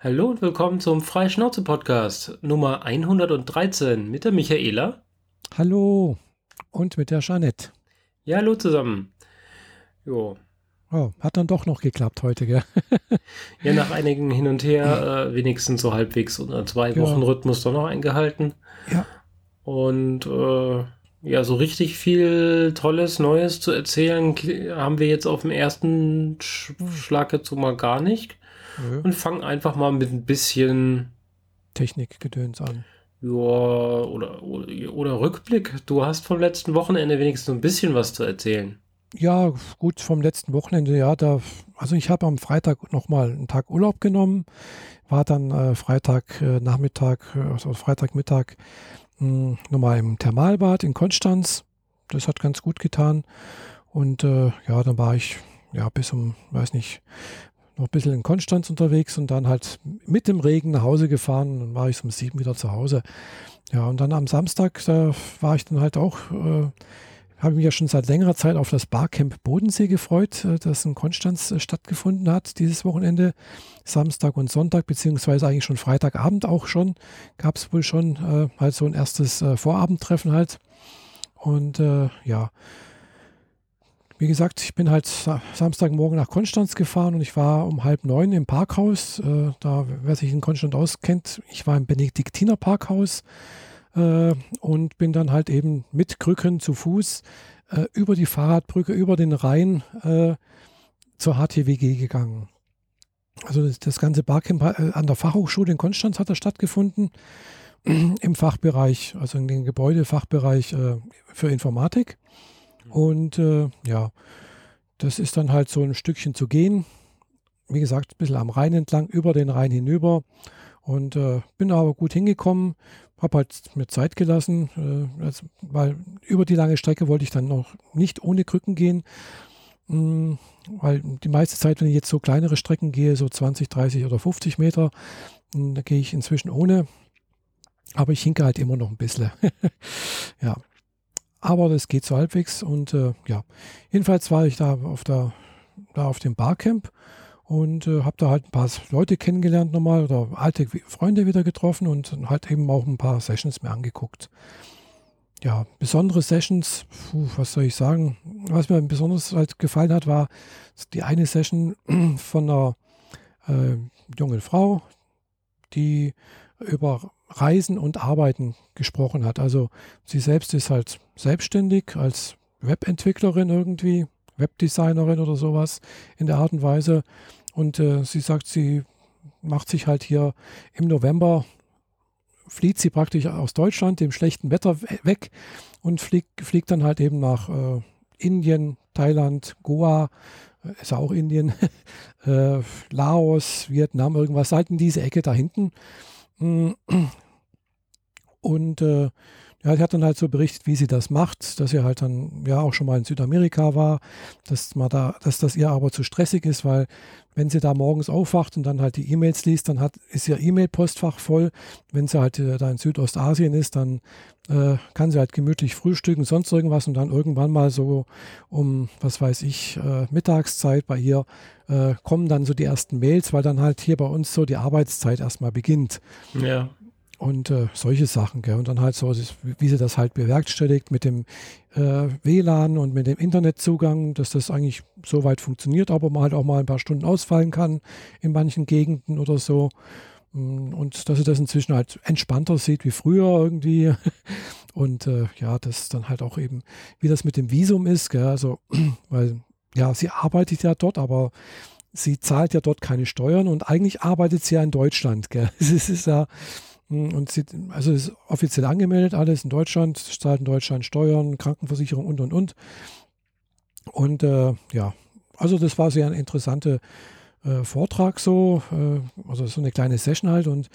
Hallo und willkommen zum Freischnauze-Podcast Nummer 113 mit der Michaela. Hallo und mit der Jeanette. Ja, hallo zusammen. Jo. Oh, hat dann doch noch geklappt heute, gell? ja, nach einigen Hin und Her äh, wenigstens so halbwegs unter zwei Wochen ja. Rhythmus doch noch eingehalten. Ja. Und äh, ja, so richtig viel Tolles, Neues zu erzählen haben wir jetzt auf dem ersten Schlag jetzt so mal gar nicht. Ja. Und fangen einfach mal mit ein bisschen Technikgedöns an. Ja, oder, oder, oder, Rückblick. Du hast vom letzten Wochenende wenigstens ein bisschen was zu erzählen. Ja, gut, vom letzten Wochenende, ja, da, also ich habe am Freitag nochmal einen Tag Urlaub genommen, war dann äh, Freitag äh, Nachmittag, äh, also Freitagmittag hm, nochmal im Thermalbad in Konstanz. Das hat ganz gut getan. Und äh, ja, dann war ich ja bis um, weiß nicht, noch ein bisschen in Konstanz unterwegs und dann halt mit dem Regen nach Hause gefahren. Dann war ich um sieben wieder zu Hause. Ja, und dann am Samstag, da war ich dann halt auch, äh, habe mich ja schon seit längerer Zeit auf das Barcamp Bodensee gefreut, äh, das in Konstanz äh, stattgefunden hat dieses Wochenende. Samstag und Sonntag, beziehungsweise eigentlich schon Freitagabend auch schon, gab es wohl schon äh, halt so ein erstes äh, Vorabendtreffen halt. Und äh, ja, wie gesagt, ich bin halt Samstagmorgen nach Konstanz gefahren und ich war um halb neun im Parkhaus. Äh, da, wer sich in Konstanz auskennt, ich war im Benediktiner Parkhaus äh, und bin dann halt eben mit Krücken zu Fuß äh, über die Fahrradbrücke, über den Rhein äh, zur HTWG gegangen. Also das, das ganze Barcamp äh, an der Fachhochschule in Konstanz hat da stattgefunden im Fachbereich, also in dem Gebäudefachbereich äh, für Informatik. Und äh, ja, das ist dann halt so ein Stückchen zu gehen. Wie gesagt, ein bisschen am Rhein entlang, über den Rhein hinüber. Und äh, bin aber gut hingekommen, habe halt mir Zeit gelassen, äh, also, weil über die lange Strecke wollte ich dann noch nicht ohne Krücken gehen. Mh, hm, weil die meiste Zeit, wenn ich jetzt so kleinere Strecken gehe, so 20, 30 oder 50 Meter, mh, hm, da gehe ich inzwischen ohne. Aber ich hinke halt immer noch ein bisschen. ja. Aber das geht so halbwegs und äh, ja, jedenfalls war ich da auf, der, da auf dem Barcamp und äh, habe da halt ein paar Leute kennengelernt nochmal oder alte Freunde wieder getroffen und halt eben auch ein paar Sessions mir angeguckt. Ja, besondere Sessions, puh, was soll ich sagen? Was mir besonders halt gefallen hat, war die eine Session von einer äh, jungen Frau, die über Reisen und Arbeiten gesprochen hat. Also sie selbst ist halt selbstständig als Webentwicklerin irgendwie, Webdesignerin oder sowas in der Art und Weise. Und äh, sie sagt, sie macht sich halt hier im November, flieht sie praktisch aus Deutschland, dem schlechten Wetter weg und fliegt, fliegt dann halt eben nach äh, Indien, Thailand, Goa, äh, ist auch Indien, äh, Laos, Vietnam, irgendwas, halt in diese Ecke da hinten. Und äh, ja, sie hat dann halt so berichtet, wie sie das macht, dass sie halt dann ja auch schon mal in Südamerika war, dass man da, dass das ihr aber zu stressig ist, weil wenn sie da morgens aufwacht und dann halt die E-Mails liest, dann hat, ist ihr E-Mail-Postfach voll. Wenn sie halt äh, da in Südostasien ist, dann äh, kann sie halt gemütlich frühstücken, sonst irgendwas und dann irgendwann mal so um, was weiß ich, äh, Mittagszeit bei ihr äh, kommen dann so die ersten Mails, weil dann halt hier bei uns so die Arbeitszeit erstmal beginnt. Ja. Und äh, solche Sachen, gell? Und dann halt so, wie sie das halt bewerkstelligt mit dem äh, WLAN und mit dem Internetzugang, dass das eigentlich so weit funktioniert, aber man halt auch mal ein paar Stunden ausfallen kann in manchen Gegenden oder so. Mm, und dass sie das inzwischen halt entspannter sieht wie früher irgendwie. Und äh, ja, das dann halt auch eben, wie das mit dem Visum ist, gell? also, weil ja, sie arbeitet ja dort, aber sie zahlt ja dort keine Steuern und eigentlich arbeitet sie ja in Deutschland. Gell? Es ist ja, und sie, also ist offiziell angemeldet, alles in Deutschland, zahlt in Deutschland Steuern, Krankenversicherung und und und. Und äh, ja, also das war sehr eine interessante äh, Vortrag so, äh, also so eine kleine Session halt und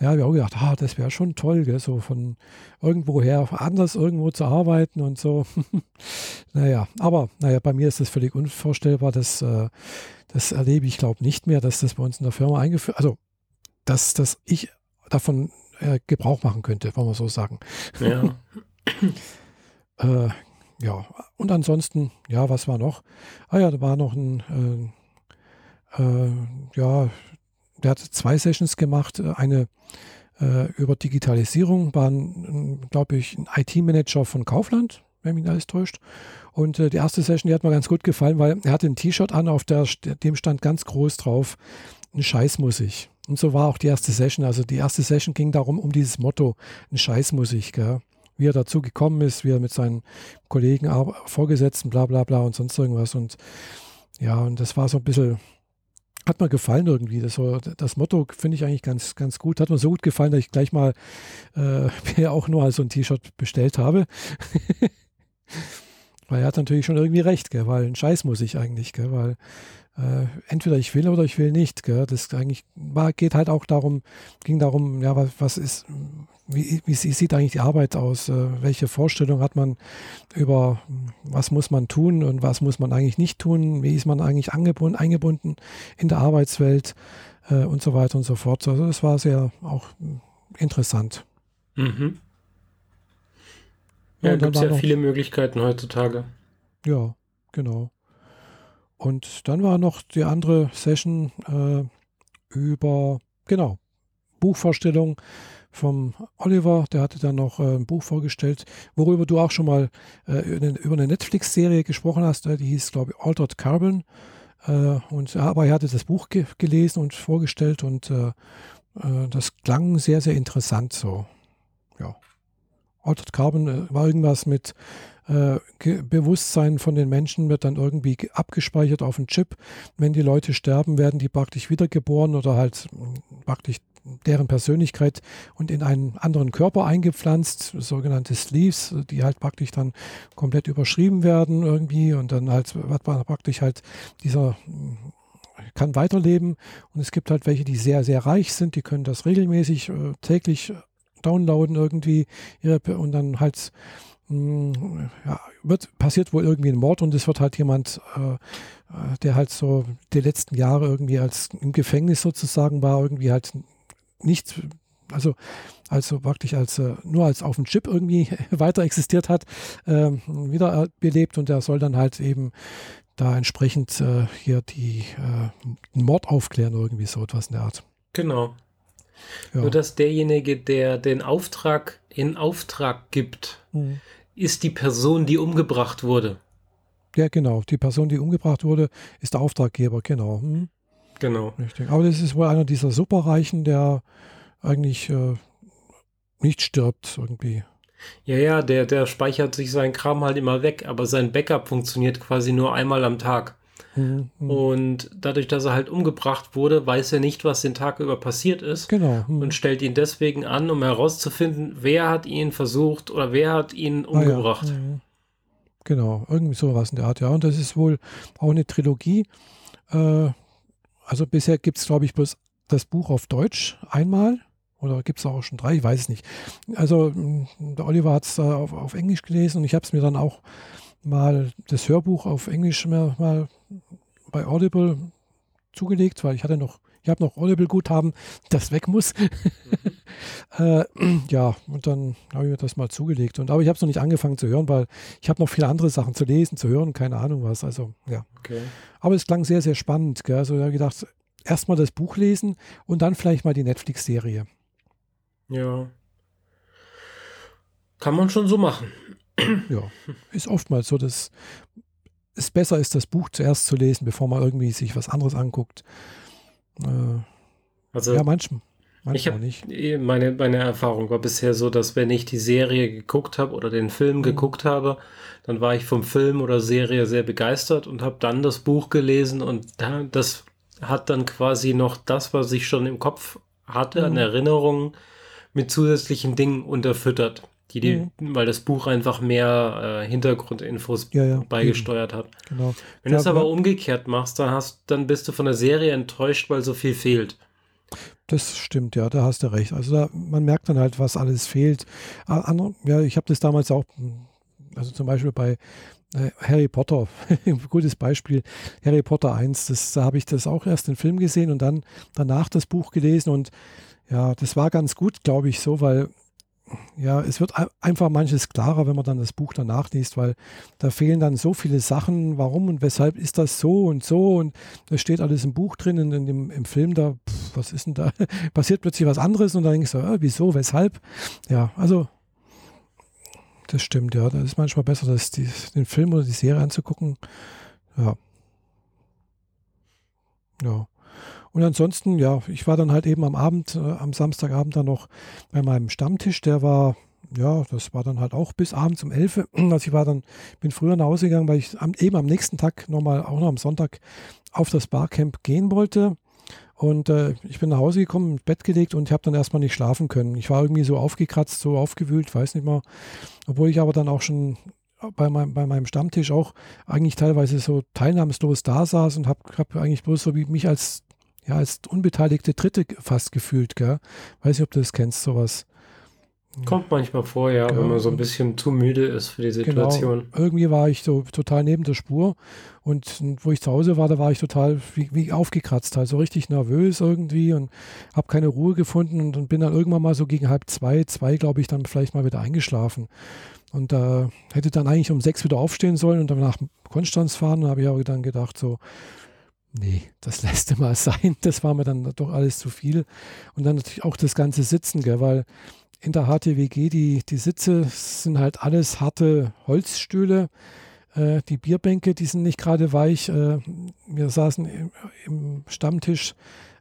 ja, wir haben gedacht, ah, das wäre schon toll, gell, so von irgendwoher anders irgendwo zu arbeiten und so. naja, aber naja, bei mir ist das völlig unvorstellbar. Das, äh, das erlebe ich, glaube nicht mehr, dass das bei uns in der Firma eingeführt, also dass, dass ich davon äh, Gebrauch machen könnte, wollen wir so sagen. Ja. äh, ja, und ansonsten, ja, was war noch? Ah ja, da war noch ein, äh, äh, ja, der hat zwei Sessions gemacht. Eine äh, über Digitalisierung, war, glaube ich, ein IT-Manager von Kaufland, wenn mich alles täuscht. Und äh, die erste Session, die hat mir ganz gut gefallen, weil er hatte ein T-Shirt an, auf der, dem stand ganz groß drauf, ein Scheiß muss ich. Und so war auch die erste Session. Also die erste Session ging darum, um dieses Motto, ein Scheiß muss ich, gell? wie er dazu gekommen ist, wie er mit seinen Kollegen, Vorgesetzten, bla bla bla und sonst irgendwas. Und ja, und das war so ein bisschen, hat mir gefallen irgendwie. Das, das Motto finde ich eigentlich ganz, ganz gut. Hat mir so gut gefallen, dass ich gleich mal äh, mir auch nur so ein T-Shirt bestellt habe. weil er hat natürlich schon irgendwie recht, gell? weil ein Scheiß muss ich eigentlich, gell? weil äh, entweder ich will oder ich will nicht. Gell? Das eigentlich war, geht halt auch darum, ging darum, ja, was, was ist, wie, wie, sieht eigentlich die Arbeit aus? Äh, welche Vorstellung hat man über, was muss man tun und was muss man eigentlich nicht tun? Wie ist man eigentlich angebunden, eingebunden in der Arbeitswelt äh, und so weiter und so fort. Also das war sehr auch interessant. Mhm. Ja, gibt es ja viele Möglichkeiten heutzutage. Ja, genau. Und dann war noch die andere Session äh, über, genau, Buchvorstellung vom Oliver. Der hatte dann noch äh, ein Buch vorgestellt, worüber du auch schon mal äh, über eine Netflix-Serie gesprochen hast. Äh, die hieß, glaube ich, Altered Carbon. Äh, und, aber er hatte das Buch ge gelesen und vorgestellt und äh, das klang sehr, sehr interessant so. Ja. Altered Carbon war irgendwas mit äh, Bewusstsein von den Menschen wird dann irgendwie abgespeichert auf einen Chip. Wenn die Leute sterben, werden die praktisch wiedergeboren oder halt praktisch deren Persönlichkeit und in einen anderen Körper eingepflanzt, sogenannte Sleeves, die halt praktisch dann komplett überschrieben werden irgendwie und dann halt wird praktisch halt dieser kann weiterleben und es gibt halt welche, die sehr, sehr reich sind, die können das regelmäßig äh, täglich downloaden irgendwie ihre, und dann halt hm, ja, wird, passiert wohl irgendwie ein Mord und es wird halt jemand, äh, äh, der halt so die letzten Jahre irgendwie als im Gefängnis sozusagen war, irgendwie halt nicht, also also praktisch als äh, nur als auf dem Chip irgendwie weiter existiert hat, äh, wieder belebt und der soll dann halt eben da entsprechend äh, hier die äh, Mord aufklären, irgendwie so etwas in der Art. Genau. Ja. Nur dass derjenige, der den Auftrag in Auftrag gibt, mhm. ist die Person, die umgebracht wurde. Ja, genau. Die Person, die umgebracht wurde, ist der Auftraggeber, genau. Mhm. Genau. Richtig. Aber das ist wohl einer dieser Superreichen, der eigentlich äh, nicht stirbt irgendwie. Ja, ja, der, der speichert sich seinen Kram halt immer weg, aber sein Backup funktioniert quasi nur einmal am Tag. Mhm. Und dadurch, dass er halt umgebracht wurde, weiß er nicht, was den Tag über passiert ist. Genau. Mhm. Und stellt ihn deswegen an, um herauszufinden, wer hat ihn versucht oder wer hat ihn umgebracht. Ah, ja. mhm. Genau, irgendwie sowas in der Art, ja. Und das ist wohl auch eine Trilogie. Äh, also bisher gibt es, glaube ich, bloß das Buch auf Deutsch einmal. Oder gibt es auch schon drei? Ich weiß es nicht. Also der Oliver hat es auf, auf Englisch gelesen und ich habe es mir dann auch mal das Hörbuch auf Englisch mal, mal bei Audible zugelegt, weil ich hatte noch, ich habe noch Audible-Guthaben, das weg muss. Mhm. äh, ja, und dann habe ich mir das mal zugelegt. Und, aber ich habe es noch nicht angefangen zu hören, weil ich habe noch viele andere Sachen zu lesen, zu hören, keine Ahnung was. Also, ja. Okay. Aber es klang sehr, sehr spannend. Gell? Also, ich habe gedacht, erstmal das Buch lesen und dann vielleicht mal die Netflix-Serie. Ja. Kann man schon so machen ja, ist oftmals so, dass es besser ist, das Buch zuerst zu lesen, bevor man irgendwie sich was anderes anguckt. Äh, also, ja, manchmal. Manchmal nicht. Eh, meine, meine Erfahrung war bisher so, dass wenn ich die Serie geguckt habe oder den Film mhm. geguckt habe, dann war ich vom Film oder Serie sehr begeistert und habe dann das Buch gelesen und das hat dann quasi noch das, was ich schon im Kopf hatte, mhm. an Erinnerungen mit zusätzlichen Dingen unterfüttert die, die mhm. weil das Buch einfach mehr äh, Hintergrundinfos ja, ja, beigesteuert eben. hat. Genau. Wenn du es aber umgekehrt machst, dann hast, dann bist du von der Serie enttäuscht, weil so viel fehlt. Das stimmt, ja, da hast du recht. Also da, man merkt dann halt, was alles fehlt. Ja, ich habe das damals auch, also zum Beispiel bei äh, Harry Potter, ein gutes Beispiel, Harry Potter 1, das, da habe ich das auch erst den Film gesehen und dann danach das Buch gelesen und ja, das war ganz gut, glaube ich, so, weil ja, es wird einfach manches klarer, wenn man dann das Buch danach liest, weil da fehlen dann so viele Sachen, warum und weshalb ist das so und so und das steht alles im Buch drin und in dem, im Film, da pff, was ist denn da? Passiert plötzlich was anderes und dann ich so, äh, wieso, weshalb? Ja, also das stimmt, ja. Da ist manchmal besser, das, die, den Film oder die Serie anzugucken. Ja. Ja. Und ansonsten, ja, ich war dann halt eben am Abend, äh, am Samstagabend dann noch bei meinem Stammtisch. Der war, ja, das war dann halt auch bis abends um 11. Also ich war dann, bin früher nach Hause gegangen, weil ich am, eben am nächsten Tag nochmal, auch noch am Sonntag auf das Barcamp gehen wollte. Und äh, ich bin nach Hause gekommen, ins Bett gelegt und ich habe dann erstmal nicht schlafen können. Ich war irgendwie so aufgekratzt, so aufgewühlt, weiß nicht mal. Obwohl ich aber dann auch schon bei, mein, bei meinem Stammtisch auch eigentlich teilweise so teilnahmslos da saß und habe hab eigentlich bloß so wie mich als ja, als unbeteiligte Dritte fast gefühlt, gell? Weiß nicht, ob du das kennst, sowas. Kommt manchmal vor, ja, ja, wenn man so ein bisschen zu müde ist für die genau. Situation. Genau. Irgendwie war ich so total neben der Spur und wo ich zu Hause war, da war ich total wie, wie aufgekratzt, halt so richtig nervös irgendwie und habe keine Ruhe gefunden und, und, bin dann irgendwann mal so gegen halb zwei, zwei glaube ich, dann vielleicht mal wieder eingeschlafen. Und da äh, hätte dann eigentlich um sechs wieder aufstehen sollen und dann nach Konstanz fahren. Und habe ich aber dann gedacht, so, nee, das lässt mal sein. Das war mir dann doch alles zu viel. Und dann natürlich auch das ganze Sitzen, gell, weil in der HTWG die, die Sitze sind halt alles harte Holzstühle. Äh, die Bierbänke, die sind nicht gerade weich. Äh, wir saßen im, im Stammtisch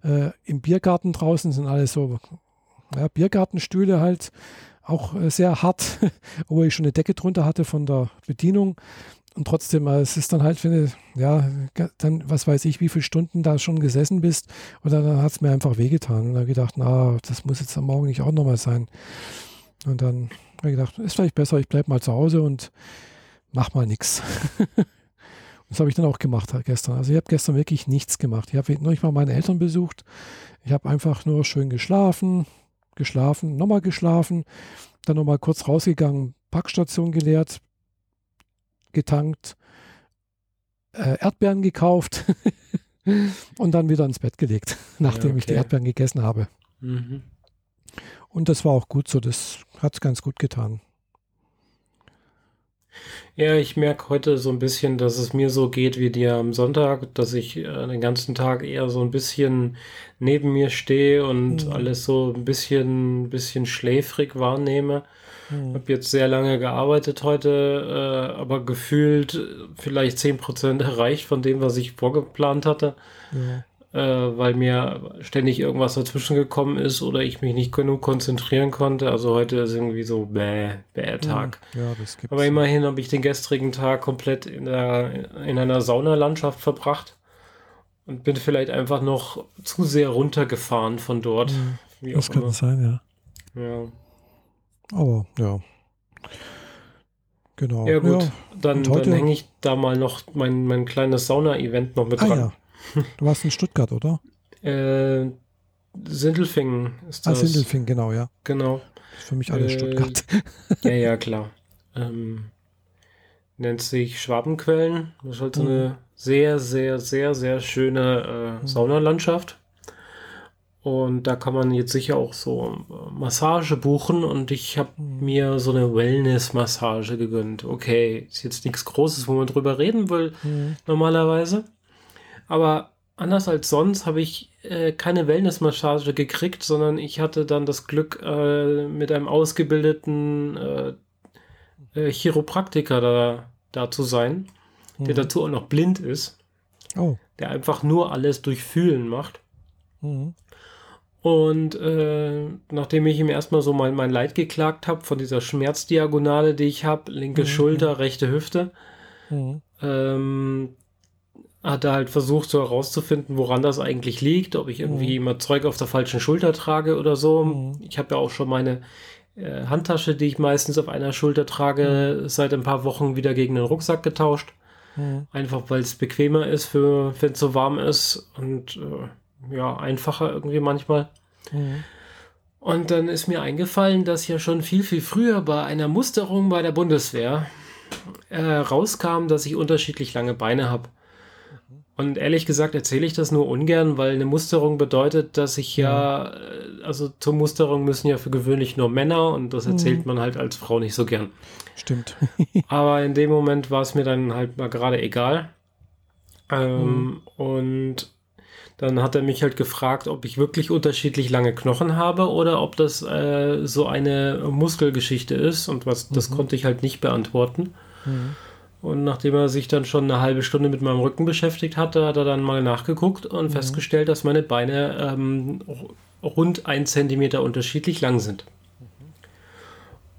äh, im Biergarten draußen, sind alles so ja, Biergartenstühle halt. Auch äh, sehr hart, obwohl ich schon eine Decke drunter hatte von der Bedienung. Und trotzdem, äh, es ist dann halt, wenn du, ja, dann, was weiß ich, wie viele Stunden da schon gesessen bist. Und dann hat es mir einfach wehgetan. Und dann gedacht, na, das muss jetzt am Morgen nicht auch nochmal sein. Und dann habe ich gedacht, ist vielleicht besser, ich bleibe mal zu Hause und mach mal nichts. Das habe ich dann auch gemacht gestern. Also ich habe gestern wirklich nichts gemacht. Ich habe noch nicht mal meine Eltern besucht. Ich habe einfach nur schön geschlafen, geschlafen, nochmal geschlafen, dann nochmal kurz rausgegangen, Packstation geleert, getankt, äh, Erdbeeren gekauft und dann wieder ins Bett gelegt, nachdem ja, okay. ich die Erdbeeren gegessen habe. Mhm. Und das war auch gut so, das hat ganz gut getan. Ja, ich merke heute so ein bisschen, dass es mir so geht wie dir am Sonntag, dass ich äh, den ganzen Tag eher so ein bisschen neben mir stehe und mhm. alles so ein bisschen, bisschen schläfrig wahrnehme. Mhm. Habe jetzt sehr lange gearbeitet heute, äh, aber gefühlt vielleicht 10% erreicht von dem, was ich vorgeplant hatte. Ja. Äh, weil mir ständig irgendwas dazwischen gekommen ist oder ich mich nicht genug konzentrieren konnte. Also heute ist irgendwie so bäh, bäh Tag. Ja, ja, das gibt's aber immerhin habe ich den gestrigen Tag komplett in, der, in einer Saunalandschaft verbracht und bin vielleicht einfach noch zu sehr runtergefahren von dort. Mhm. das kann immer. sein, ja. Ja. Aber ja. Genau. Ja, gut. Ja. Dann, dann hänge ich da mal noch mein, mein kleines Sauna-Event noch mit ah, dran. Ja. Du warst in Stuttgart, oder? Äh, Sindelfingen ist ah, das. Ah, Sindelfingen, genau, ja. Genau. Ist für mich alles äh, Stuttgart. ja, ja, klar. Ähm, nennt sich Schwabenquellen. Das ist halt so mhm. eine sehr, sehr, sehr, sehr schöne äh, mhm. Saunalandschaft. Und da kann man jetzt sicher auch so äh, Massage buchen und ich habe mir so eine Wellness-Massage gegönnt. Okay, ist jetzt nichts Großes, wo man drüber reden will, mhm. normalerweise. Aber anders als sonst habe ich äh, keine Wellness-Massage gekriegt, sondern ich hatte dann das Glück, äh, mit einem ausgebildeten äh, äh Chiropraktiker da, da zu sein, mhm. der dazu auch noch blind ist. Oh. Der einfach nur alles durch Fühlen macht. Mhm. Und äh, nachdem ich ihm erstmal so mein, mein Leid geklagt habe von dieser Schmerzdiagonale, die ich habe, linke mhm. Schulter, rechte Hüfte, mhm. ähm, hat er halt versucht, so herauszufinden, woran das eigentlich liegt, ob ich irgendwie mhm. immer Zeug auf der falschen Schulter trage oder so. Mhm. Ich habe ja auch schon meine äh, Handtasche, die ich meistens auf einer Schulter trage, mhm. seit ein paar Wochen wieder gegen den Rucksack getauscht. Mhm. Einfach weil es bequemer ist, wenn es so warm ist und äh, ja, einfacher irgendwie manchmal. Mhm. Und dann ist mir eingefallen, dass ja schon viel, viel früher bei einer Musterung bei der Bundeswehr äh, rauskam, dass ich unterschiedlich lange Beine habe. Und ehrlich gesagt erzähle ich das nur ungern, weil eine Musterung bedeutet, dass ich ja, äh, also zur Musterung müssen ja für gewöhnlich nur Männer und das erzählt mhm. man halt als Frau nicht so gern. Stimmt. Aber in dem Moment war es mir dann halt mal gerade egal. Ähm, mhm. Und dann hat er mich halt gefragt, ob ich wirklich unterschiedlich lange Knochen habe oder ob das äh, so eine Muskelgeschichte ist. Und was, das mhm. konnte ich halt nicht beantworten. Mhm. Und nachdem er sich dann schon eine halbe Stunde mit meinem Rücken beschäftigt hatte, hat er dann mal nachgeguckt und mhm. festgestellt, dass meine Beine ähm, rund ein Zentimeter unterschiedlich lang sind.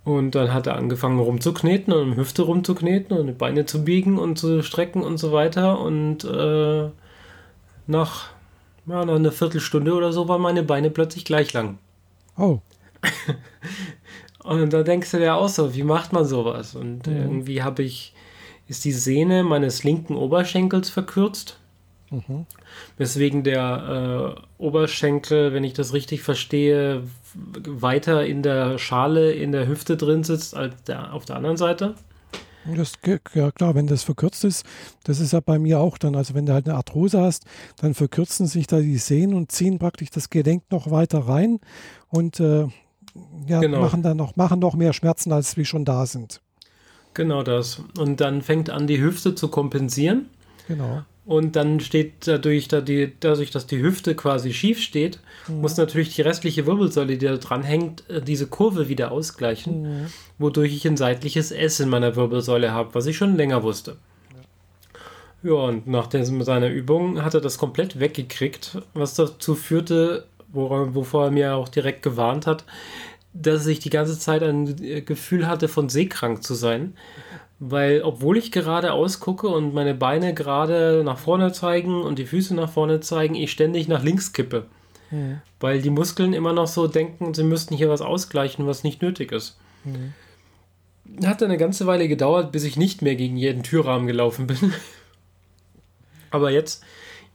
Und dann hat er angefangen rumzukneten und um Hüfte rumzukneten und die Beine zu biegen und zu strecken und so weiter. Und äh, nach, ja, nach einer Viertelstunde oder so waren meine Beine plötzlich gleich lang. Oh. und da denkst du dir auch so, wie macht man sowas? Und mhm. irgendwie habe ich, ist die Sehne meines linken Oberschenkels verkürzt. Mhm. Weswegen der äh, Oberschenkel, wenn ich das richtig verstehe, weiter in der Schale in der Hüfte drin sitzt als der, auf der anderen Seite. Das, ja klar, wenn das verkürzt ist, das ist ja bei mir auch dann, also wenn du halt eine Arthrose hast, dann verkürzen sich da die Sehnen und ziehen praktisch das Gelenk noch weiter rein und äh, ja, genau. machen dann noch, machen noch mehr Schmerzen, als wie schon da sind. Genau das. Und dann fängt an, die Hüfte zu kompensieren. Genau. Und dann steht dadurch, dadurch, dass die Hüfte quasi schief steht, mhm. muss natürlich die restliche Wirbelsäule, die da dran hängt, äh, diese Kurve wieder ausgleichen, mhm. wodurch ich ein seitliches S in meiner Wirbelsäule habe, was ich schon länger wusste. Ja, ja und nach seiner Übung hat er das komplett weggekriegt, was dazu führte, wovor er mir auch direkt gewarnt hat, dass ich die ganze Zeit ein Gefühl hatte, von seekrank zu sein weil obwohl ich gerade ausgucke und meine Beine gerade nach vorne zeigen und die Füße nach vorne zeigen, ich ständig nach links kippe. Mhm. Weil die Muskeln immer noch so denken, sie müssten hier was ausgleichen, was nicht nötig ist. Mhm. Hat eine ganze Weile gedauert, bis ich nicht mehr gegen jeden Türrahmen gelaufen bin. Aber jetzt,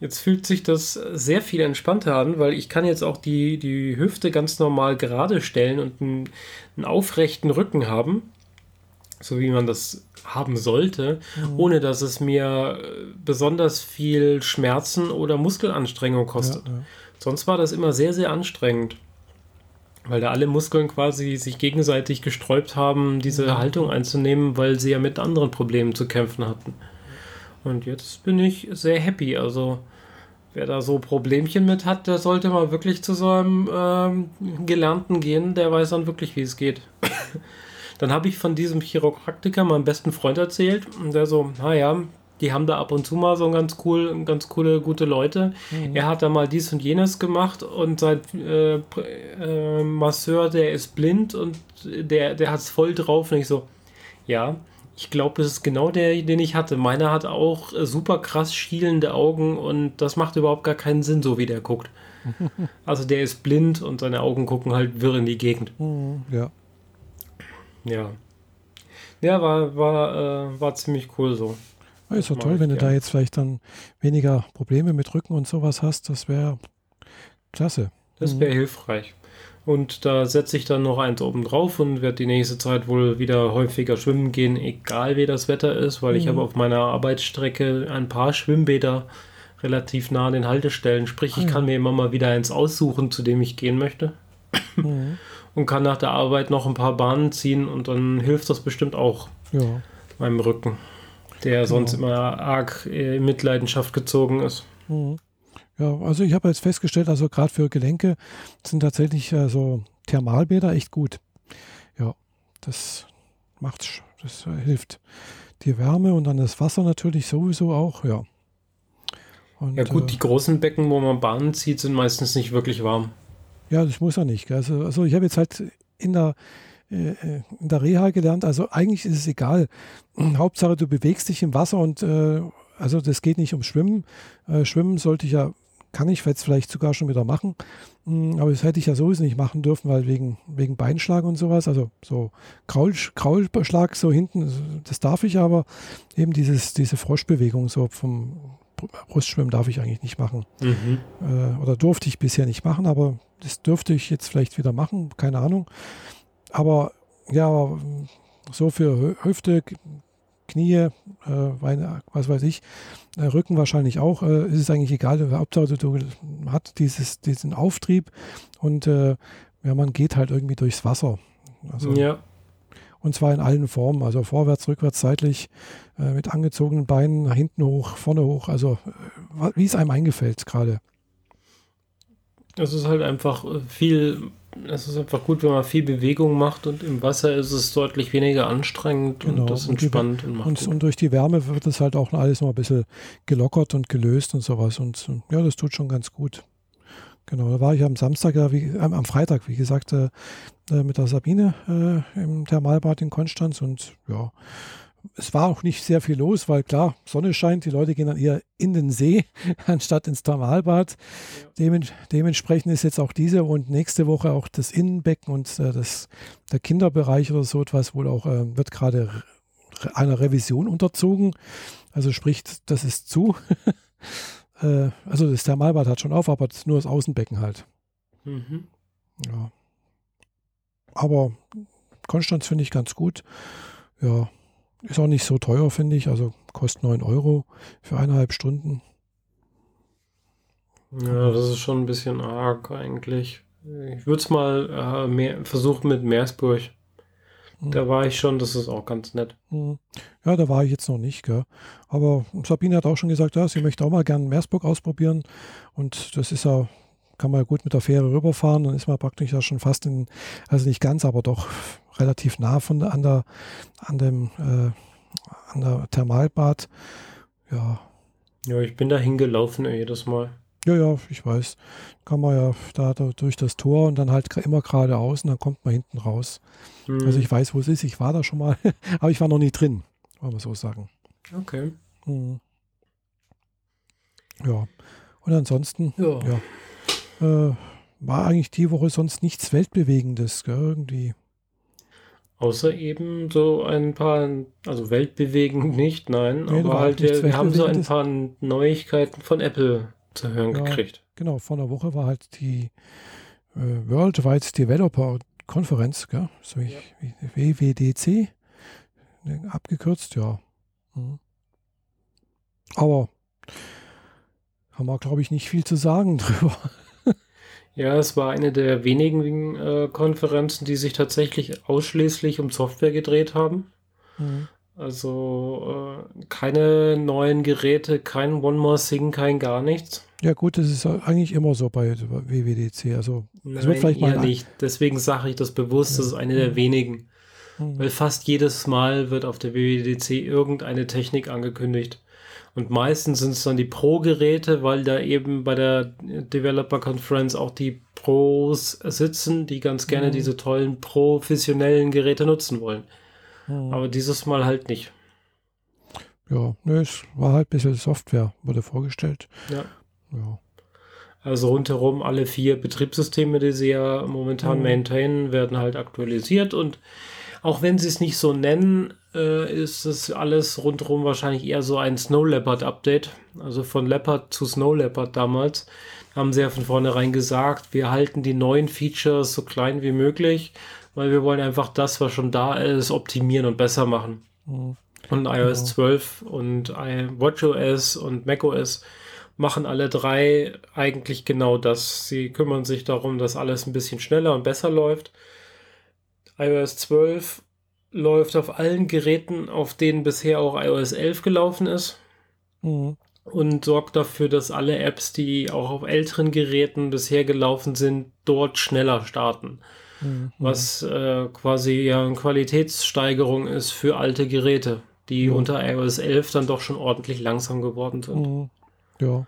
jetzt fühlt sich das sehr viel entspannter an, weil ich kann jetzt auch die, die Hüfte ganz normal gerade stellen und einen, einen aufrechten Rücken haben so wie man das haben sollte, mhm. ohne dass es mir äh, besonders viel Schmerzen oder Muskelanstrengung kostet. Ja, ja. Sonst war das immer sehr, sehr anstrengend, weil da alle Muskeln quasi sich gegenseitig gesträubt haben, diese mhm. Haltung einzunehmen, weil sie ja mit anderen Problemen zu kämpfen hatten. Und jetzt bin ich sehr happy. Also wer da so Problemchen mit hat, der sollte mal wirklich zu so einem ähm, Gelernten gehen, der weiß dann wirklich, wie es geht. Dann habe ich von diesem Chiropraktiker meinem besten Freund erzählt und der so, naja, die haben da ab und zu mal so ganz cool, ganz coole, gute Leute. Mhm. Er hat da mal dies und jenes gemacht und sein äh, äh, Masseur, der ist blind und der, der hat es voll drauf. Und ich so, ja, ich glaube, das ist genau der, den ich hatte. Meiner hat auch super krass schielende Augen und das macht überhaupt gar keinen Sinn, so wie der guckt. also der ist blind und seine Augen gucken halt wirr in die Gegend. Mhm, ja. Ja. Ja, war, war, äh, war ziemlich cool so. Ja, ist doch toll, wenn du da jetzt vielleicht dann weniger Probleme mit Rücken und sowas hast. Das wäre klasse. Das wäre mhm. hilfreich. Und da setze ich dann noch eins oben drauf und werde die nächste Zeit wohl wieder häufiger schwimmen gehen, egal wie das Wetter ist, weil mhm. ich habe auf meiner Arbeitsstrecke ein paar Schwimmbäder relativ nah an den Haltestellen. Sprich, ich ah, kann mir immer mal wieder eins aussuchen, zu dem ich gehen möchte. Mhm und kann nach der Arbeit noch ein paar Bahnen ziehen und dann hilft das bestimmt auch ja. meinem Rücken, der genau. sonst immer arg in Mitleidenschaft gezogen ist. Mhm. Ja, also ich habe jetzt festgestellt, also gerade für Gelenke sind tatsächlich äh, so Thermalbäder echt gut. Ja, das macht, das äh, hilft. Die Wärme und dann das Wasser natürlich sowieso auch, ja. Und, ja gut, äh, die großen Becken, wo man Bahnen zieht, sind meistens nicht wirklich warm. Ja, das muss er nicht. Also, also ich habe jetzt halt in der, äh, in der Reha gelernt, also eigentlich ist es egal. Hauptsache, du bewegst dich im Wasser und äh, also das geht nicht um Schwimmen. Äh, Schwimmen sollte ich ja, kann ich jetzt vielleicht sogar schon wieder machen. Hm, aber das hätte ich ja sowieso nicht machen dürfen, weil wegen, wegen Beinschlag und sowas, also so Kraul, Kraulschlag so hinten, das darf ich aber. Eben dieses, diese Froschbewegung so vom Brustschwimmen darf ich eigentlich nicht machen. Mhm. Äh, oder durfte ich bisher nicht machen, aber das dürfte ich jetzt vielleicht wieder machen, keine Ahnung. Aber ja, so für Hüfte, Knie, äh, was weiß ich, äh, Rücken wahrscheinlich auch, äh, ist es eigentlich egal. Hauptsache, du hat dieses, diesen Auftrieb und äh, ja, man geht halt irgendwie durchs Wasser. Also, ja. Und zwar in allen Formen, also vorwärts, rückwärts, seitlich, äh, mit angezogenen Beinen, nach hinten hoch, vorne hoch, also äh, wie es einem eingefällt gerade. Es ist halt einfach äh, viel, es ist einfach gut, wenn man viel Bewegung macht und im Wasser ist es deutlich weniger anstrengend genau. und das entspannt und, und, und, durch die Wärme wird es halt auch alles noch ein bisschen gelockert und gelöst und sowas und ja, das tut schon ganz gut. Genau, da war ich am Samstag, ja, wie, am Freitag, wie gesagt, äh, äh mit der Sabine äh, im Thermalbad in Konstanz und ja, es war auch nicht sehr viel los, weil klar, Sonne scheint, die Leute gehen dann eher in den See anstatt ins Thermalbad. Demen, dementsprechend ist jetzt auch diese und nächste Woche auch das Innenbecken und äh, das, der Kinderbereich oder so etwas wohl auch, äh, wird gerade einer Revision unterzogen. Also sprich, das ist zu. Äh, also das Thermalbad hat schon auf, aber das nur das Außenbecken halt. Mhm. Ja. Aber Konstanz finde ich ganz gut. Ja, ist auch nicht so teuer, finde ich. Also kostet 9 Euro für eineinhalb Stunden. Ja, das ist schon ein bisschen arg eigentlich. Ich würde es mal äh, mehr, versuchen mit Meersburg. Mhm. Da war ich schon, das ist auch ganz nett. Mhm. Ja, da war ich jetzt noch nicht, gell. Aber Sabine hat auch schon gesagt, ja, sie möchte auch mal gerne Meersburg ausprobieren. Und das ist ja, kann man ja gut mit der Fähre rüberfahren. Dann ist man praktisch ja schon fast in, also nicht ganz, aber doch relativ nah von an der, an dem, äh, an der Thermalbad. Ja. Ja, ich bin da hingelaufen jedes Mal. Ja, ja, ich weiß. Kann man ja da, da durch das Tor und dann halt immer geradeaus und dann kommt man hinten raus. Mhm. Also ich weiß, wo es ist. Ich war da schon mal, aber ich war noch nie drin, wollen wir so sagen. Okay. Mhm. Ja. Und ansonsten, ja, ja äh, war eigentlich die Woche sonst nichts Weltbewegendes, gell, irgendwie. Außer eben so ein paar, also weltbewegend nicht, nein, nee, aber halt, wir, wir haben so ein paar Neuigkeiten von Apple zu hören ja, gekriegt. Genau, vor einer Woche war halt die äh, Worldwide Developer Konferenz, gell? So ja. WWDC, ne, abgekürzt, ja. Mhm. Aber haben wir, glaube ich, nicht viel zu sagen drüber. Ja, es war eine der wenigen äh, Konferenzen, die sich tatsächlich ausschließlich um Software gedreht haben. Mhm. Also äh, keine neuen Geräte, kein One More Thing, kein gar nichts. Ja gut, das ist eigentlich immer so bei WWDC. Also Nein, wird vielleicht mal nicht. Deswegen sage ich das bewusst, ja. das ist eine der mhm. wenigen. Mhm. Weil fast jedes Mal wird auf der WWDC irgendeine Technik angekündigt. Und meistens sind es dann die Pro-Geräte, weil da eben bei der Developer Conference auch die Pros sitzen, die ganz gerne mhm. diese tollen professionellen Geräte nutzen wollen. Mhm. Aber dieses Mal halt nicht. Ja, ne, es war halt ein bisschen Software, wurde vorgestellt. Ja. ja. Also rundherum alle vier Betriebssysteme, die sie ja momentan mhm. maintainen, werden halt aktualisiert und auch wenn sie es nicht so nennen, äh, ist es alles rundherum wahrscheinlich eher so ein Snow Leopard Update. Also von Leopard zu Snow Leopard damals haben sie ja von vornherein gesagt, wir halten die neuen Features so klein wie möglich weil wir wollen einfach das, was schon da ist, optimieren und besser machen. Mhm. Und iOS genau. 12 und WatchOS und macOS machen alle drei eigentlich genau das. Sie kümmern sich darum, dass alles ein bisschen schneller und besser läuft. iOS 12 läuft auf allen Geräten, auf denen bisher auch iOS 11 gelaufen ist. Mhm. Und sorgt dafür, dass alle Apps, die auch auf älteren Geräten bisher gelaufen sind, dort schneller starten mhm. was äh, quasi ja eine Qualitätssteigerung ist für alte Geräte, die ja. unter iOS 11 dann doch schon ordentlich langsam geworden sind. Mhm. Ja.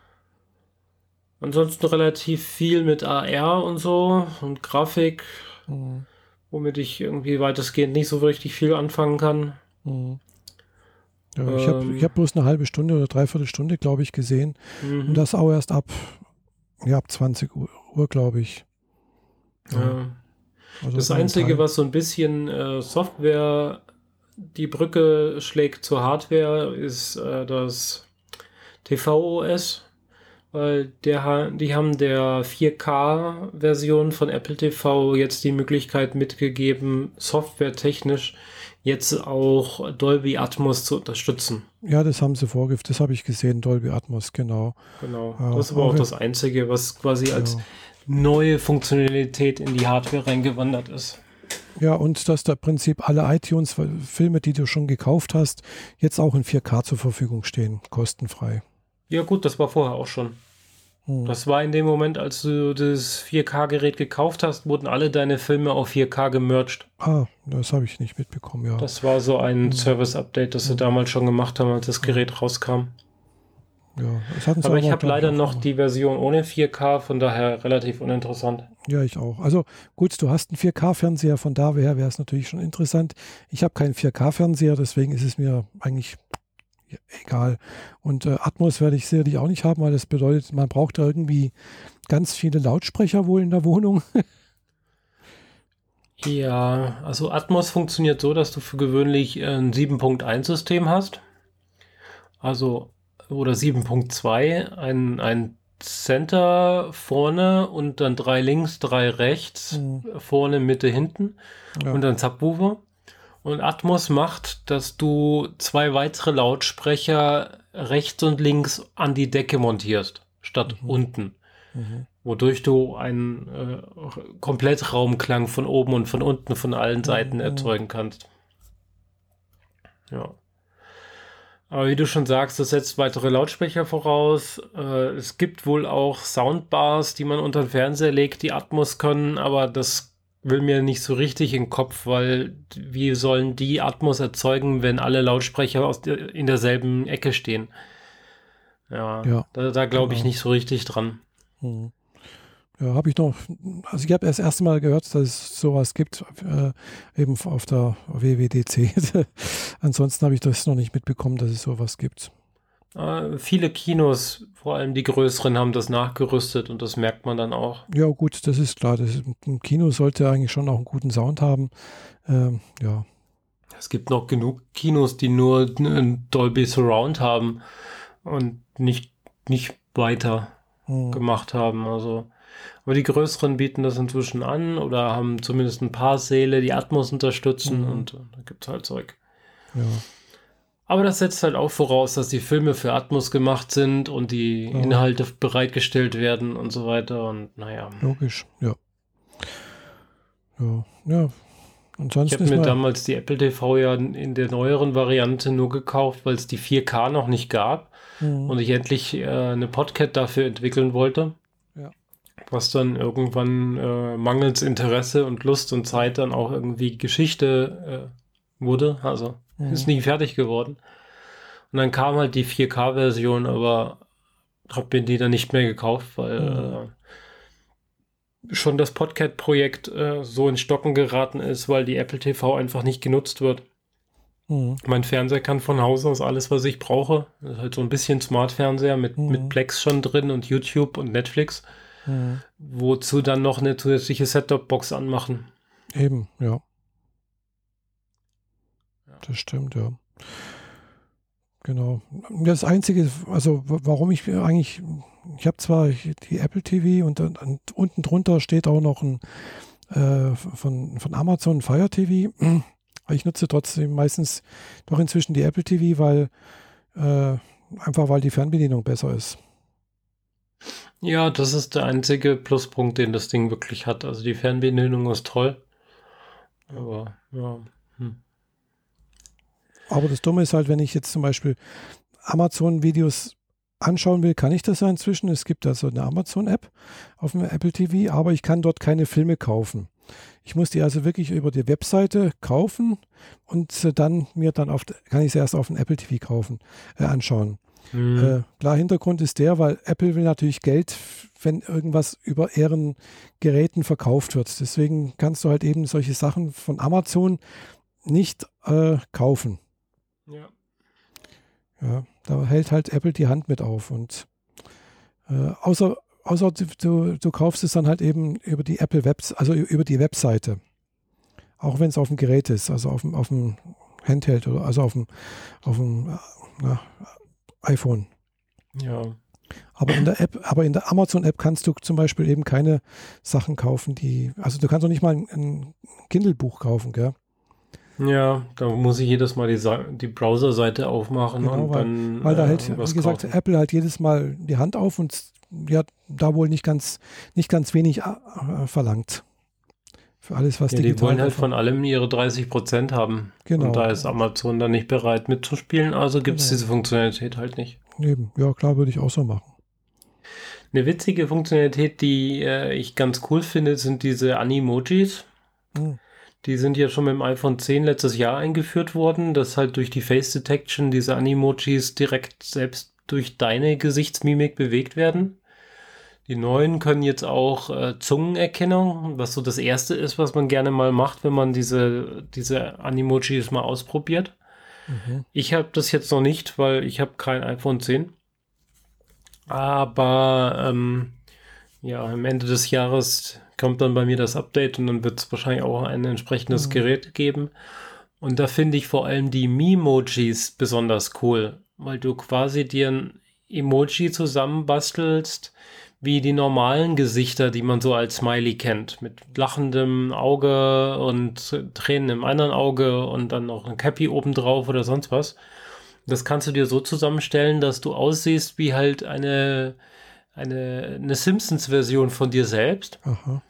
Ansonsten relativ viel mit AR und so und Grafik, mhm. womit ich irgendwie weitestgehend nicht so richtig viel anfangen kann. Mhm. Ja, ich habe ähm, hab bloß eine halbe Stunde oder dreiviertel Stunde, glaube ich, gesehen. Mhm. Und das auch erst ab, ja, ab 20 Uhr, Uhr glaube ich. Ja. ja. Also das Einzige, was so ein bisschen äh, Software die Brücke schlägt zur Hardware, ist äh, das TVOS, weil der, die haben der 4K-Version von Apple TV jetzt die Möglichkeit mitgegeben, softwaretechnisch jetzt auch Dolby Atmos zu unterstützen. Ja, das haben sie vorgegeben, das habe ich gesehen, Dolby Atmos, genau. Genau, ja, das war auch das Einzige, was quasi als neue Funktionalität in die Hardware reingewandert ist. Ja, und dass da im Prinzip alle iTunes-Filme, die du schon gekauft hast, jetzt auch in 4K zur Verfügung stehen, kostenfrei. Ja, gut, das war vorher auch schon. Hm. Das war in dem Moment, als du das 4K-Gerät gekauft hast, wurden alle deine Filme auf 4K gemerged. Ah, das habe ich nicht mitbekommen, ja. Das war so ein hm. Service-Update, das sie hm. damals schon gemacht haben, als das Gerät rauskam. Ja, aber ich habe leider noch die Version ohne 4K, von daher relativ uninteressant. Ja, ich auch. Also gut, du hast einen 4K-Fernseher, von daher wäre es natürlich schon interessant. Ich habe keinen 4K-Fernseher, deswegen ist es mir eigentlich egal. Und äh, Atmos werde ich sicherlich auch nicht haben, weil das bedeutet, man braucht da irgendwie ganz viele Lautsprecher wohl in der Wohnung. ja, also Atmos funktioniert so, dass du für gewöhnlich ein 7.1-System hast. Also, oder 7.2, ein, ein Center vorne und dann drei links, drei rechts, mhm. vorne, Mitte, hinten ja. und dann Subwoofer. Und Atmos macht, dass du zwei weitere Lautsprecher rechts und links an die Decke montierst, statt mhm. unten. Mhm. Wodurch du einen äh, Komplettraumklang von oben und von unten von allen Seiten mhm. erzeugen kannst. Ja. Aber wie du schon sagst, das setzt weitere Lautsprecher voraus. Äh, es gibt wohl auch Soundbars, die man unter den Fernseher legt, die Atmos können, aber das will mir nicht so richtig in den Kopf, weil wie sollen die Atmos erzeugen, wenn alle Lautsprecher aus der, in derselben Ecke stehen? Ja, ja da, da glaube ich genau. nicht so richtig dran. Hm. Ja, habe ich noch, also ich habe erst das erste Mal gehört, dass es sowas gibt, äh, eben auf der WWDC. Ansonsten habe ich das noch nicht mitbekommen, dass es sowas gibt. Äh, viele Kinos, vor allem die größeren, haben das nachgerüstet und das merkt man dann auch. Ja, gut, das ist klar. Das, ein Kino sollte eigentlich schon auch einen guten Sound haben. Ähm, ja. Es gibt noch genug Kinos, die nur ein Dolby Surround haben und nicht, nicht weiter hm. gemacht haben. Also, aber die größeren bieten das inzwischen an oder haben zumindest ein paar Säle, die Atmos unterstützen hm. und da gibt es halt Zeug. Ja. Aber das setzt halt auch voraus, dass die Filme für Atmos gemacht sind und die ja. Inhalte bereitgestellt werden und so weiter. Und naja. Logisch, ja. Ja, ja. Ansonsten ich habe mir damals die Apple TV ja in der neueren Variante nur gekauft, weil es die 4K noch nicht gab mhm. und ich endlich äh, eine Podcat dafür entwickeln wollte. Was dann irgendwann äh, mangels Interesse und Lust und Zeit dann auch irgendwie Geschichte äh, wurde. Also Mhm. Ist nie fertig geworden. Und dann kam halt die 4K-Version, aber hab mir die dann nicht mehr gekauft, weil mhm. äh, schon das Podcat-Projekt äh, so in Stocken geraten ist, weil die Apple TV einfach nicht genutzt wird. Mhm. Mein Fernseher kann von Haus aus alles, was ich brauche. Das ist halt so ein bisschen Smart-Fernseher mit, mhm. mit Plex schon drin und YouTube und Netflix. Mhm. Wozu dann noch eine zusätzliche Set-Top-Box anmachen. Eben, ja das stimmt, ja. Genau. Das Einzige, also warum ich eigentlich, ich habe zwar die Apple TV und, und, unten drunter steht auch noch ein äh, von, von Amazon Fire TV. Ich nutze trotzdem meistens doch inzwischen die Apple TV, weil äh, einfach weil die Fernbedienung besser ist. Ja, das ist der einzige Pluspunkt, den das Ding wirklich hat. Also die Fernbedienung ist toll. Aber ja. Hm. Aber das Dumme ist halt, wenn ich jetzt zum Beispiel Amazon-Videos anschauen will, kann ich das ja inzwischen. Es gibt also eine Amazon-App auf dem Apple TV, aber ich kann dort keine Filme kaufen. Ich muss die also wirklich über die Webseite kaufen und dann mir dann auf, kann ich sie erst auf dem Apple TV kaufen, äh, anschauen. Mhm. Äh, klar, Hintergrund ist der, weil Apple will natürlich Geld, wenn irgendwas über ihren Geräten verkauft wird. Deswegen kannst du halt eben solche Sachen von Amazon nicht äh, kaufen. Ja. Ja, da hält halt Apple die Hand mit auf und äh, außer, außer du, du kaufst es dann halt eben über die Apple Webs, also über die Webseite. Auch wenn es auf dem Gerät ist, also auf dem, auf dem Handheld oder also auf dem, auf dem na, iPhone. Ja. Aber in der App, aber in der Amazon-App kannst du zum Beispiel eben keine Sachen kaufen, die, also du kannst doch nicht mal ein, ein Kindle-Buch kaufen, gell? Ja, da muss ich jedes Mal die, die Browser-Seite aufmachen genau, und weil, dann. Weil da hält, äh, wie gesagt, kaufen. Apple halt jedes Mal die Hand auf und ja, da wohl nicht ganz, nicht ganz wenig äh, verlangt. Für alles, was ja, Die wollen halt von allem ihre 30 Prozent haben. Genau. Und da ist Amazon dann nicht bereit mitzuspielen, also gibt es genau. diese Funktionalität halt nicht. Eben, ja, klar, würde ich auch so machen. Eine witzige Funktionalität, die äh, ich ganz cool finde, sind diese Animojis. Mhm. Die sind ja schon mit dem iPhone 10 letztes Jahr eingeführt worden, dass halt durch die Face Detection diese Animojis direkt selbst durch deine Gesichtsmimik bewegt werden. Die neuen können jetzt auch äh, Zungenerkennung, was so das erste ist, was man gerne mal macht, wenn man diese, diese Animojis mal ausprobiert. Mhm. Ich habe das jetzt noch nicht, weil ich habe kein iPhone 10. Aber ähm, ja, am Ende des Jahres kommt dann bei mir das Update und dann wird es wahrscheinlich auch ein entsprechendes mhm. Gerät geben. Und da finde ich vor allem die Memojis besonders cool, weil du quasi dir ein Emoji zusammenbastelst, wie die normalen Gesichter, die man so als Smiley kennt, mit lachendem Auge und Tränen im anderen Auge und dann noch ein Cappy obendrauf oder sonst was. Das kannst du dir so zusammenstellen, dass du aussiehst wie halt eine, eine, eine Simpsons-Version von dir selbst. Aha.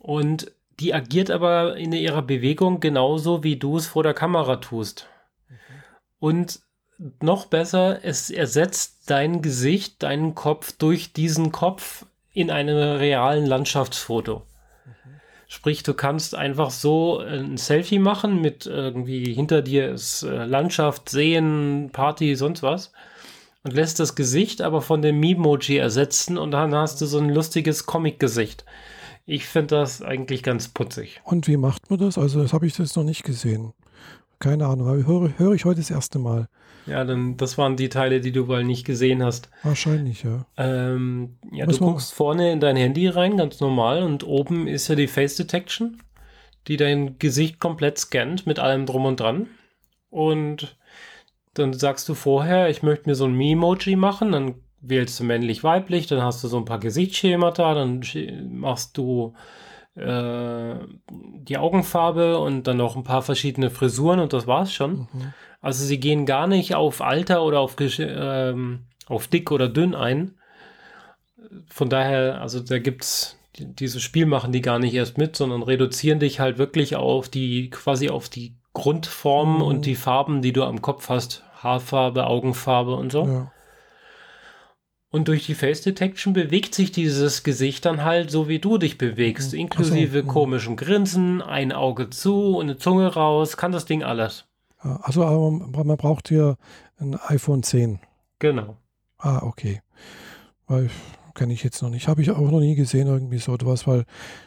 Und die agiert aber in ihrer Bewegung genauso, wie du es vor der Kamera tust. Mhm. Und noch besser, es ersetzt dein Gesicht, deinen Kopf durch diesen Kopf in einem realen Landschaftsfoto. Sprich, du kannst einfach so ein Selfie machen mit irgendwie hinter dir ist äh, Landschaft, Seen, Party, sonst was. Und lässt das Gesicht aber von dem Memoji ersetzen und dann hast du so ein lustiges Comic-Gesicht. Ich finde das eigentlich ganz putzig. Und wie macht man das? Also, das habe ich jetzt noch nicht gesehen. Keine Ahnung, höre, höre ich heute das erste Mal. Ja, dann das waren die Teile, die du wohl nicht gesehen hast. Wahrscheinlich, ja. Ähm, ja, Muss du guckst vorne in dein Handy rein, ganz normal, und oben ist ja die Face Detection, die dein Gesicht komplett scannt mit allem drum und dran. Und dann sagst du vorher, ich möchte mir so ein Memoji machen, dann wählst du männlich-weiblich, dann hast du so ein paar Gesichtsschemata, dann machst du äh, die Augenfarbe und dann noch ein paar verschiedene Frisuren und das war's schon. Mhm. Also sie gehen gar nicht auf Alter oder auf, ähm, auf dick oder dünn ein. Von daher, also da gibt's dieses Spiel machen die gar nicht erst mit, sondern reduzieren dich halt wirklich auf die, quasi auf die Grundformen mhm. und die Farben, die du am Kopf hast. Haarfarbe, Augenfarbe und so. Ja. Und durch die Face Detection bewegt sich dieses Gesicht dann halt so, wie du dich bewegst, mhm. inklusive so, komischem Grinsen, ein Auge zu und eine Zunge raus, kann das Ding alles. Also man braucht hier ein iPhone 10. Genau. Ah, okay. Weil kenne ich jetzt noch nicht. Habe ich auch noch nie gesehen, irgendwie so etwas, weil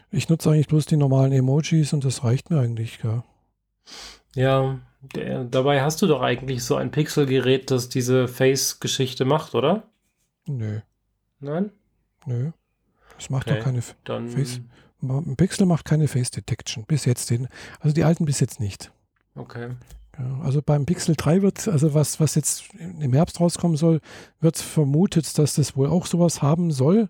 ich nutze eigentlich bloß die normalen Emojis und das reicht mir eigentlich, ja. Ja, der, dabei hast du doch eigentlich so ein Pixelgerät, das diese Face-Geschichte macht, oder? Nö. Nein? Nö. Das macht okay, doch keine dann Face. Ein Pixel macht keine Face Detection. Bis jetzt den. Also die alten bis jetzt nicht. Okay. Ja, also beim Pixel 3 wird, also was, was jetzt im Herbst rauskommen soll, wird vermutet, dass das wohl auch sowas haben soll.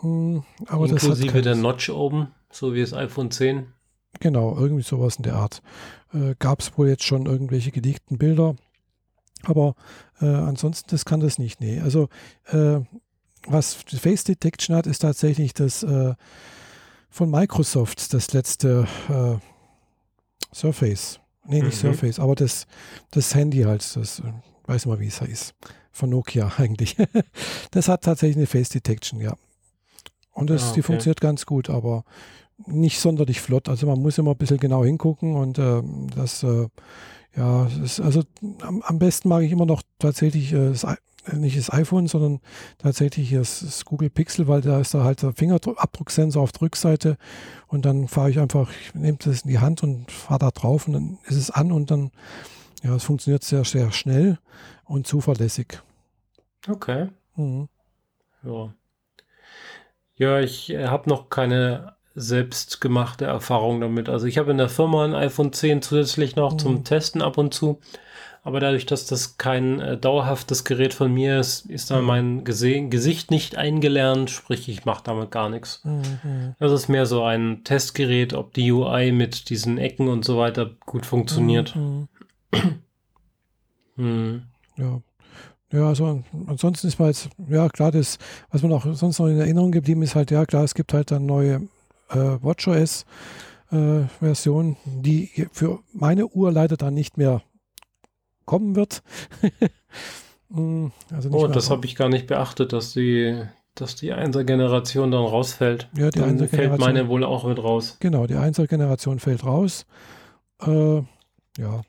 Hm, aber Inklusive der Notch oben, so wie das iPhone 10. Genau, irgendwie sowas in der Art. Äh, Gab es wohl jetzt schon irgendwelche geleakten Bilder. Aber äh, ansonsten, das kann das nicht. Nee. Also, äh, was Face Detection hat, ist tatsächlich das äh, von Microsoft, das letzte äh, Surface. Nee, nicht mhm. Surface, aber das, das Handy halt, das äh, weiß mal, wie es heißt. Von Nokia eigentlich. das hat tatsächlich eine Face Detection, ja. Und das, ah, okay. die funktioniert ganz gut, aber nicht sonderlich flott. Also man muss immer ein bisschen genau hingucken und äh, das äh, ja, ist, also am, am, besten mag ich immer noch tatsächlich äh, das, nicht das iPhone, sondern tatsächlich das, das, Google Pixel, weil da ist da halt der Fingerabdrucksensor auf der Rückseite und dann fahre ich einfach, ich nehme das in die Hand und fahre da drauf und dann ist es an und dann, ja, es funktioniert sehr, sehr schnell und zuverlässig. Okay. Mhm. Ja. Ja, ich äh, habe noch keine selbstgemachte Erfahrung damit. Also ich habe in der Firma ein iPhone 10 zusätzlich noch mhm. zum Testen ab und zu. Aber dadurch, dass das kein äh, dauerhaftes Gerät von mir ist, ist da mhm. mein Gese Gesicht nicht eingelernt, sprich, ich mache damit gar nichts. Mhm. Das ist mehr so ein Testgerät, ob die UI mit diesen Ecken und so weiter gut funktioniert. Mhm. mhm. Ja. Ja, also ansonsten ist mal jetzt, ja klar, das, was man auch sonst noch in Erinnerung geblieben ist, halt, ja klar, es gibt halt dann neue äh, WatchOS-Version, äh, die für meine Uhr leider dann nicht mehr kommen wird. Mm, also oh, das habe ich gar nicht beachtet, dass die dass die 1er Generation dann rausfällt. Ja, die dann 1er fällt meine wohl auch mit raus. Genau, die 1er Generation fällt raus. Äh, ja.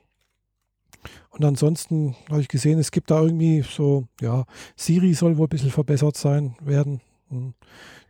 Und ansonsten habe ich gesehen, es gibt da irgendwie so, ja, Siri soll wohl ein bisschen verbessert sein werden. Hm.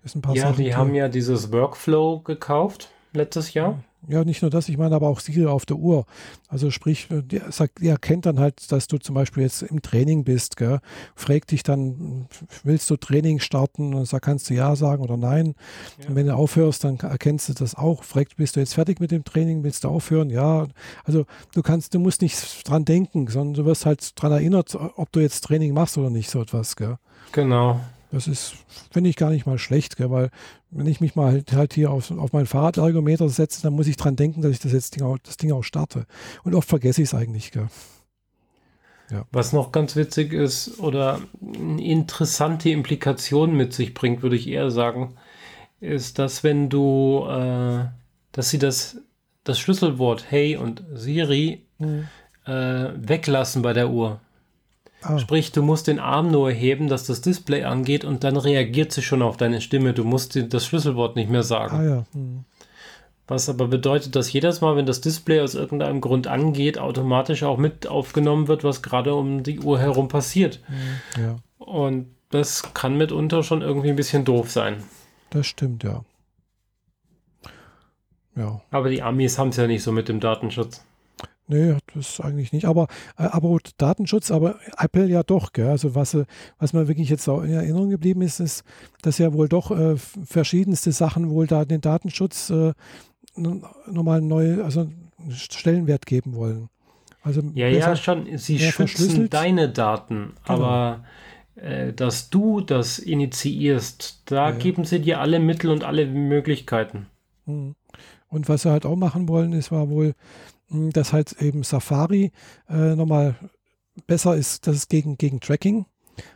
Ist ein paar ja, Sachen, die haben ja dieses Workflow gekauft letztes Jahr. Ja, nicht nur das, ich meine aber auch Siri auf der Uhr. Also sprich, die, sagt, die erkennt dann halt, dass du zum Beispiel jetzt im Training bist, gell? fragt dich dann, willst du Training starten? Und dann kannst du ja sagen oder nein. Ja. Und wenn du aufhörst, dann erkennst du das auch. Fragt, bist du jetzt fertig mit dem Training? Willst du aufhören? Ja. Also du kannst, du musst nicht dran denken, sondern du wirst halt dran erinnert, ob du jetzt Training machst oder nicht, so etwas, gell? Genau. Das ist, finde ich gar nicht mal schlecht, gell? weil wenn ich mich mal halt, halt hier auf, auf mein Fahrradergometer setze, dann muss ich dran denken, dass ich das jetzt Ding auch, das Ding auch starte. Und oft vergesse ich es eigentlich. Gell? Ja. Was noch ganz witzig ist oder eine interessante Implikation mit sich bringt, würde ich eher sagen, ist, dass wenn du, äh, dass sie das, das Schlüsselwort Hey und Siri mhm. äh, weglassen bei der Uhr. Ah. Sprich, du musst den Arm nur heben, dass das Display angeht und dann reagiert sie schon auf deine Stimme. Du musst das Schlüsselwort nicht mehr sagen. Ah, ja. hm. Was aber bedeutet, dass jedes Mal, wenn das Display aus irgendeinem Grund angeht, automatisch auch mit aufgenommen wird, was gerade um die Uhr herum passiert. Hm. Ja. Und das kann mitunter schon irgendwie ein bisschen doof sein. Das stimmt, ja. Ja. Aber die Amis haben es ja nicht so mit dem Datenschutz. Nee, das eigentlich nicht. Aber, äh, aber Datenschutz, aber Apple ja doch. Gell? Also was, äh, was mir wirklich jetzt in Erinnerung geblieben ist, ist, dass ja wohl doch äh, verschiedenste Sachen wohl da den Datenschutz äh, nochmal neu, also Stellenwert geben wollen. Also ja, ja, schon. Sie schützen deine Daten, genau. aber äh, dass du das initiierst, da ja, geben sie dir alle Mittel und alle Möglichkeiten. Mhm. Und was sie halt auch machen wollen, ist war wohl, hm, dass halt eben Safari äh, nochmal besser ist, dass es gegen, gegen Tracking.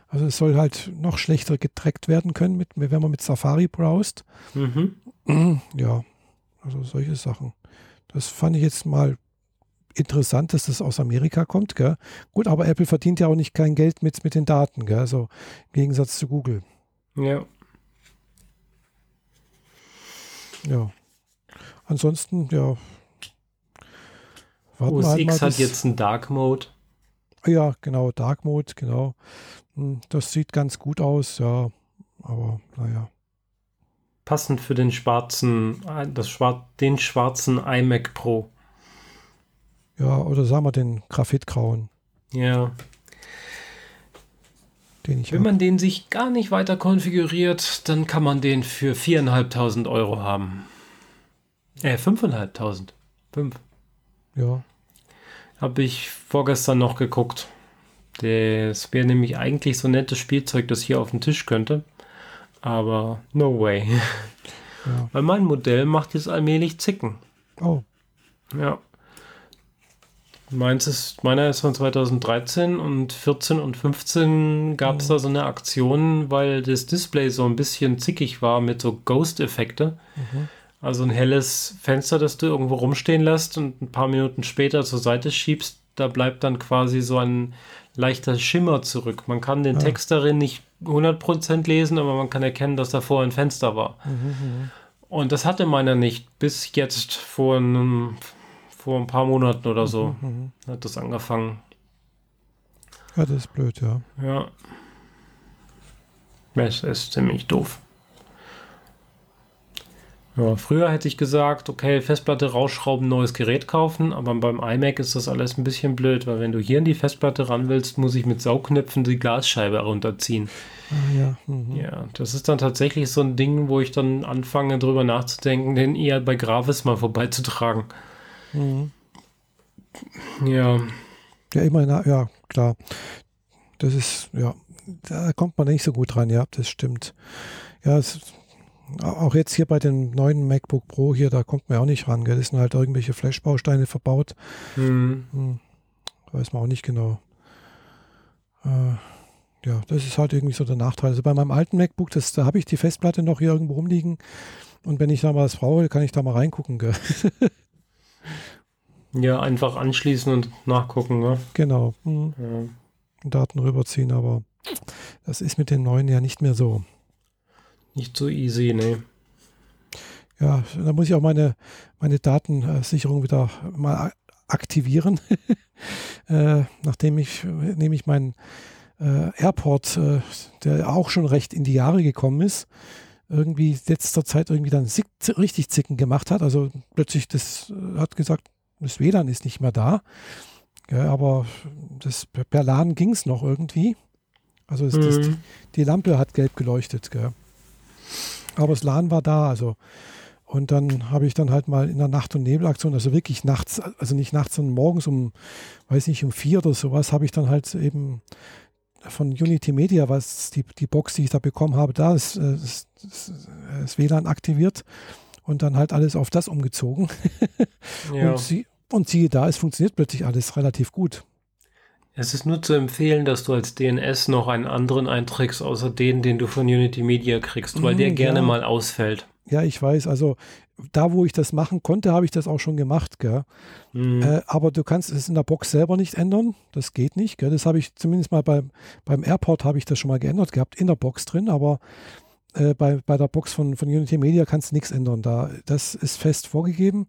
Also es soll halt noch schlechter getrackt werden können, mit, wenn man mit Safari browst. Mhm. Ja, also solche Sachen. Das fand ich jetzt mal interessant, dass das aus Amerika kommt. Gell? Gut, aber Apple verdient ja auch nicht kein Geld mit, mit den Daten, gell? also im Gegensatz zu Google. Ja. Ja. Ansonsten, ja, Warten OS X hat jetzt einen Dark Mode. Ja, genau, Dark Mode, genau. Hm, das sieht ganz gut aus, ja. Aber naja. Passend für den schwarzen, das Schwar den schwarzen iMac Pro. Ja, oder sagen wir den Graphitgrauen. Ja. Den ich Wenn hab. man den sich gar nicht weiter konfiguriert, dann kann man den für 4.500 Euro haben. Äh, 5.500. 5. Ja. Habe ich vorgestern noch geguckt. Das wäre nämlich eigentlich so nettes Spielzeug, das hier auf dem Tisch könnte. Aber no way. Ja. Weil mein Modell macht jetzt allmählich Zicken. Oh. Ja. Meins ist, meiner ist von 2013 und 14 und 15 gab es oh. da so eine Aktion, weil das Display so ein bisschen zickig war mit so Ghost-Effekte. Mhm. Also ein helles Fenster, das du irgendwo rumstehen lässt und ein paar Minuten später zur Seite schiebst, da bleibt dann quasi so ein leichter Schimmer zurück. Man kann den ja. Text darin nicht 100% lesen, aber man kann erkennen, dass da vorher ein Fenster war. Mhm, mhm, und das hatte meiner nicht, bis jetzt vor, einem, vor ein paar Monaten oder so mhm, mhm, hat das angefangen. Ja, das ist blöd, ja. Ja. Das ist ziemlich doof. Ja, früher hätte ich gesagt, okay, Festplatte rausschrauben, neues Gerät kaufen, aber beim iMac ist das alles ein bisschen blöd, weil wenn du hier in die Festplatte ran willst, muss ich mit Saugknöpfen die Glasscheibe runterziehen. Ah, ja. Mhm. ja, das ist dann tatsächlich so ein Ding, wo ich dann anfange, drüber nachzudenken, den eher bei Gravis mal vorbeizutragen. Mhm. Ja. Ja, immerhin, ja, klar. Das ist, ja, da kommt man nicht so gut dran, ja, das stimmt. Ja, es ist auch jetzt hier bei dem neuen MacBook Pro hier, da kommt man auch nicht ran. Gell? Das sind halt irgendwelche Flash-Bausteine verbaut. Mhm. Hm. Weiß man auch nicht genau. Äh, ja, das ist halt irgendwie so der Nachteil. Also bei meinem alten MacBook, das, da habe ich die Festplatte noch hier irgendwo rumliegen. Und wenn ich da mal was brauche, kann ich da mal reingucken. Gell? ja, einfach anschließen und nachgucken. Ne? Genau. Mhm. Ja. Daten rüberziehen, aber das ist mit den neuen ja nicht mehr so. Nicht so easy, ne. Ja, da muss ich auch meine, meine Datensicherung wieder mal aktivieren. äh, nachdem ich nämlich meinen äh, Airport, äh, der auch schon recht in die Jahre gekommen ist, irgendwie letzter Zeit irgendwie dann richtig Zicken gemacht hat. Also plötzlich das äh, hat gesagt, das WLAN ist nicht mehr da. Ja, aber das per LAN ging es noch irgendwie. Also es, mhm. das, die Lampe hat gelb geleuchtet. Gell. Aber das LAN war da. Also und dann habe ich dann halt mal in der Nacht- und Nebelaktion, also wirklich nachts, also nicht nachts, sondern morgens um, weiß nicht, um vier oder sowas, habe ich dann halt eben von Unity Media, was die, die Box, die ich da bekommen habe, da ist das, das WLAN aktiviert und dann halt alles auf das umgezogen. ja. und, sie, und siehe da, es funktioniert plötzlich alles relativ gut. Es ist nur zu empfehlen, dass du als DNS noch einen anderen einträgst, außer den, den du von Unity Media kriegst, weil mm, der gerne ja. mal ausfällt. Ja, ich weiß. Also da, wo ich das machen konnte, habe ich das auch schon gemacht. Gell? Mhm. Äh, aber du kannst es in der Box selber nicht ändern. Das geht nicht. Gell? Das habe ich zumindest mal beim, beim Airport habe ich das schon mal geändert gehabt, in der Box drin. Aber äh, bei, bei der Box von, von Unity Media kannst du nichts ändern. Da, das ist fest vorgegeben.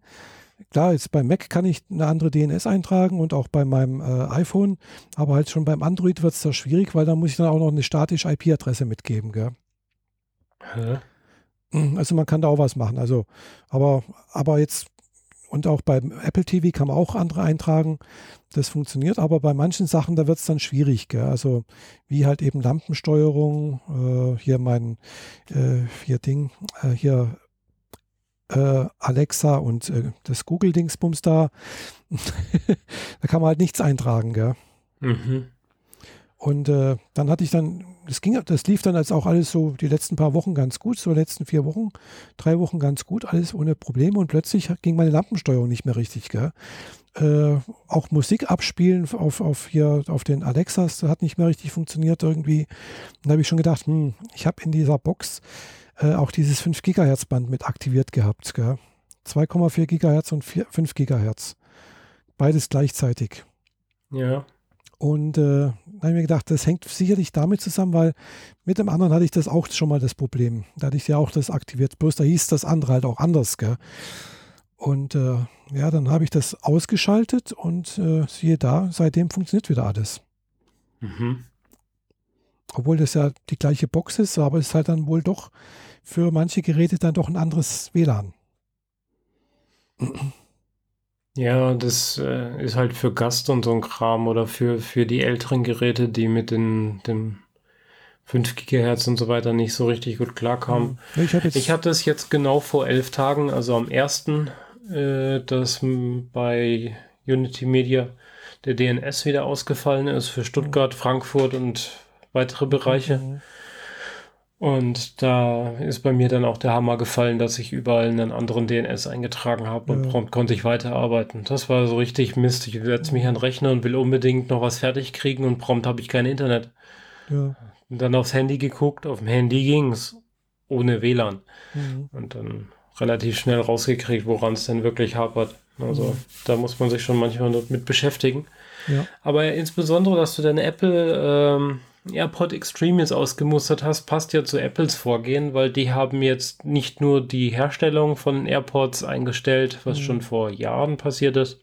Klar, jetzt beim Mac kann ich eine andere DNS eintragen und auch bei meinem äh, iPhone, aber halt schon beim Android wird es da schwierig, weil da muss ich dann auch noch eine statische IP-Adresse mitgeben. Gell? Hä? Mhm, also man kann da auch was machen. Also, aber, aber jetzt, und auch beim Apple TV kann man auch andere eintragen. Das funktioniert, aber bei manchen Sachen, da wird es dann schwierig. Gell? Also wie halt eben Lampensteuerung, äh, hier mein äh, hier Ding, äh, hier äh, Alexa und äh, das Google-Dingsbums da. da kann man halt nichts eintragen, gell? Mhm. Und äh, dann hatte ich dann das ging, das lief dann als auch alles so die letzten paar Wochen ganz gut, so die letzten vier Wochen, drei Wochen ganz gut, alles ohne Probleme und plötzlich ging meine Lampensteuerung nicht mehr richtig, gell? Äh, auch Musik abspielen auf, auf hier auf den Alexas, das hat nicht mehr richtig funktioniert irgendwie. Und da habe ich schon gedacht, hm, ich habe in dieser Box äh, auch dieses 5 Gigahertz Band mit aktiviert gehabt, gell? 2,4 Gigahertz und 4, 5 Gigahertz. Beides gleichzeitig. Ja. Und äh, da habe ich mir gedacht, das hängt sicherlich damit zusammen, weil mit dem anderen hatte ich das auch schon mal das Problem. Da hatte ich ja auch das aktiviert. Bloß da hieß das andere halt auch anders. Gell? Und äh, ja, dann habe ich das ausgeschaltet und äh, siehe da, seitdem funktioniert wieder alles. Mhm. Obwohl das ja die gleiche Box ist, aber es ist halt dann wohl doch für manche Geräte dann doch ein anderes WLAN. Ja, das äh, ist halt für Gast und so ein Kram oder für, für die älteren Geräte, die mit den, dem 5 Gigahertz und so weiter nicht so richtig gut klarkamen. Mhm. Ich, ich hatte es jetzt genau vor elf Tagen, also am ersten, äh, dass bei Unity Media der DNS wieder ausgefallen ist für Stuttgart, Frankfurt und weitere Bereiche. Mhm. Und da ist bei mir dann auch der Hammer gefallen, dass ich überall einen anderen DNS eingetragen habe und ja. prompt konnte ich weiterarbeiten. Das war so richtig Mist. Ich setze mich an den Rechner und will unbedingt noch was fertig kriegen und prompt habe ich kein Internet. Ja. Und dann aufs Handy geguckt, auf dem Handy ging es ohne WLAN. Mhm. Und dann relativ schnell rausgekriegt, woran es denn wirklich hapert. Also mhm. da muss man sich schon manchmal mit beschäftigen. Ja. Aber insbesondere, dass du deine Apple ähm, AirPod Extreme jetzt ausgemustert hast, passt ja zu Apples Vorgehen, weil die haben jetzt nicht nur die Herstellung von AirPods eingestellt, was mhm. schon vor Jahren passiert ist,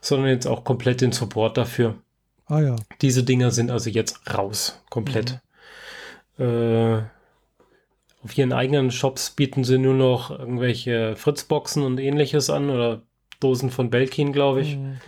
sondern jetzt auch komplett den Support dafür. Ah ja. Diese Dinger sind also jetzt raus, komplett. Mhm. Äh, auf ihren eigenen Shops bieten sie nur noch irgendwelche Fritzboxen und ähnliches an oder Dosen von Belkin, glaube ich. Mhm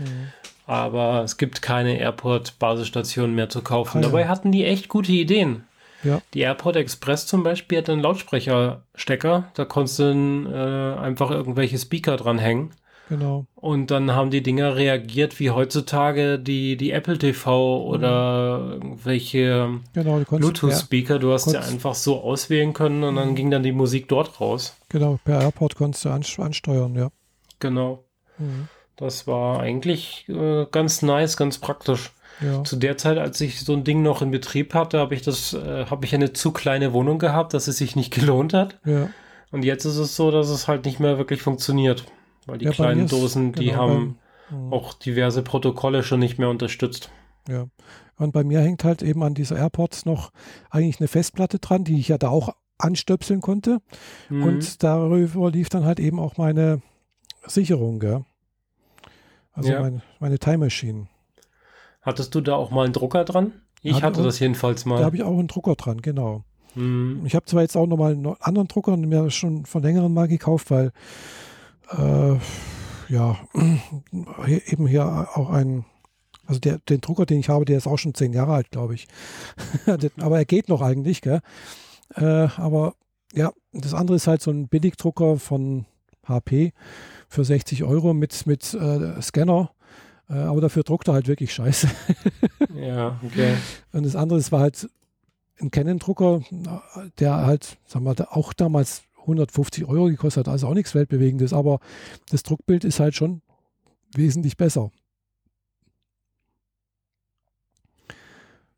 aber es gibt keine Airport-Basisstationen mehr zu kaufen. Ah, ja. Dabei hatten die echt gute Ideen. Ja. Die Airport Express zum Beispiel hat einen Lautsprecherstecker, da konntest du äh, einfach irgendwelche Speaker dranhängen. Genau. Und dann haben die Dinger reagiert wie heutzutage die, die Apple TV oder mhm. irgendwelche genau, Bluetooth-Speaker. Du hast ja einfach so auswählen können und dann mhm. ging dann die Musik dort raus. Genau, per Airport konntest du ansteuern, ja. Genau. Mhm. Das war eigentlich äh, ganz nice, ganz praktisch. Ja. Zu der Zeit, als ich so ein Ding noch in Betrieb hatte, habe ich das, äh, habe ich eine zu kleine Wohnung gehabt, dass es sich nicht gelohnt hat. Ja. Und jetzt ist es so, dass es halt nicht mehr wirklich funktioniert. Weil die ja, kleinen Dosen, die genau, haben beim, hm. auch diverse Protokolle schon nicht mehr unterstützt. Ja. Und bei mir hängt halt eben an dieser AirPods noch eigentlich eine Festplatte dran, die ich ja da auch anstöpseln konnte. Mhm. Und darüber lief dann halt eben auch meine Sicherung, gell? Also ja. mein, meine Time Machine. Hattest du da auch mal einen Drucker dran? Ich hatte, hatte das jedenfalls mal. Da habe ich auch einen Drucker dran, genau. Mhm. Ich habe zwar jetzt auch nochmal einen anderen Drucker mir schon vor längerem mal gekauft, weil äh, ja, eben hier auch ein, also der, den Drucker, den ich habe, der ist auch schon zehn Jahre alt, glaube ich. aber er geht noch eigentlich, gell? Äh, aber ja, das andere ist halt so ein Billigdrucker von HP für 60 Euro mit, mit äh, Scanner. Äh, aber dafür druckt er halt wirklich scheiße. ja, okay. Und das andere, das war halt ein Canon-Drucker, der halt, sagen wir, auch damals 150 Euro gekostet hat, also auch nichts Weltbewegendes, aber das Druckbild ist halt schon wesentlich besser.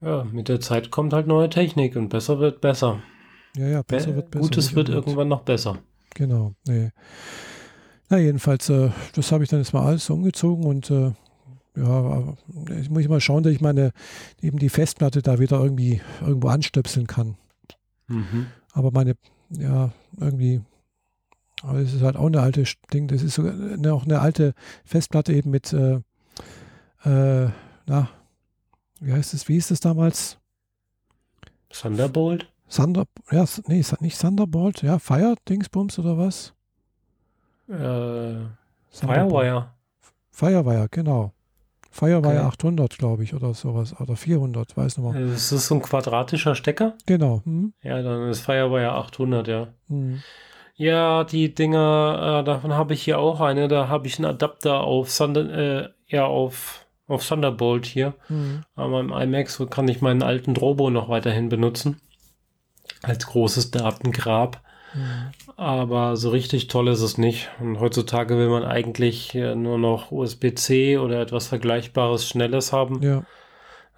Ja, mit der Zeit kommt halt neue Technik und besser wird besser. Ja, ja, besser Be wird besser. Gutes wird irgendwann noch besser. Genau, nee. Na, jedenfalls, äh, das habe ich dann jetzt mal alles umgezogen und äh, ja, ich muss mal schauen, dass ich meine, eben die Festplatte da wieder irgendwie irgendwo anstöpseln kann. Mhm. Aber meine, ja, irgendwie, aber es ist halt auch eine alte Ding, das ist sogar eine, auch eine alte Festplatte eben mit, äh, äh, na, wie heißt es, wie hieß das damals? Thunderbolt? Thunder, ja, nee, nicht Thunderbolt, ja, Fire Dingsbums oder was? Äh, Firewire. Firewire, genau. Firewire okay. 800, glaube ich, oder sowas. Oder 400, weiß nicht mal. Ist das so ein quadratischer Stecker? Genau. Hm. Ja, dann ist Firewire 800, ja. Hm. Ja, die Dinger, äh, davon habe ich hier auch eine. Da habe ich einen Adapter auf, Thunder, äh, ja, auf, auf Thunderbolt hier. Hm. An meinem iMac so kann ich meinen alten Drobo noch weiterhin benutzen. Als großes Datengrab. Aber so richtig toll ist es nicht. Und heutzutage will man eigentlich nur noch USB-C oder etwas Vergleichbares, Schnelles haben. Ja.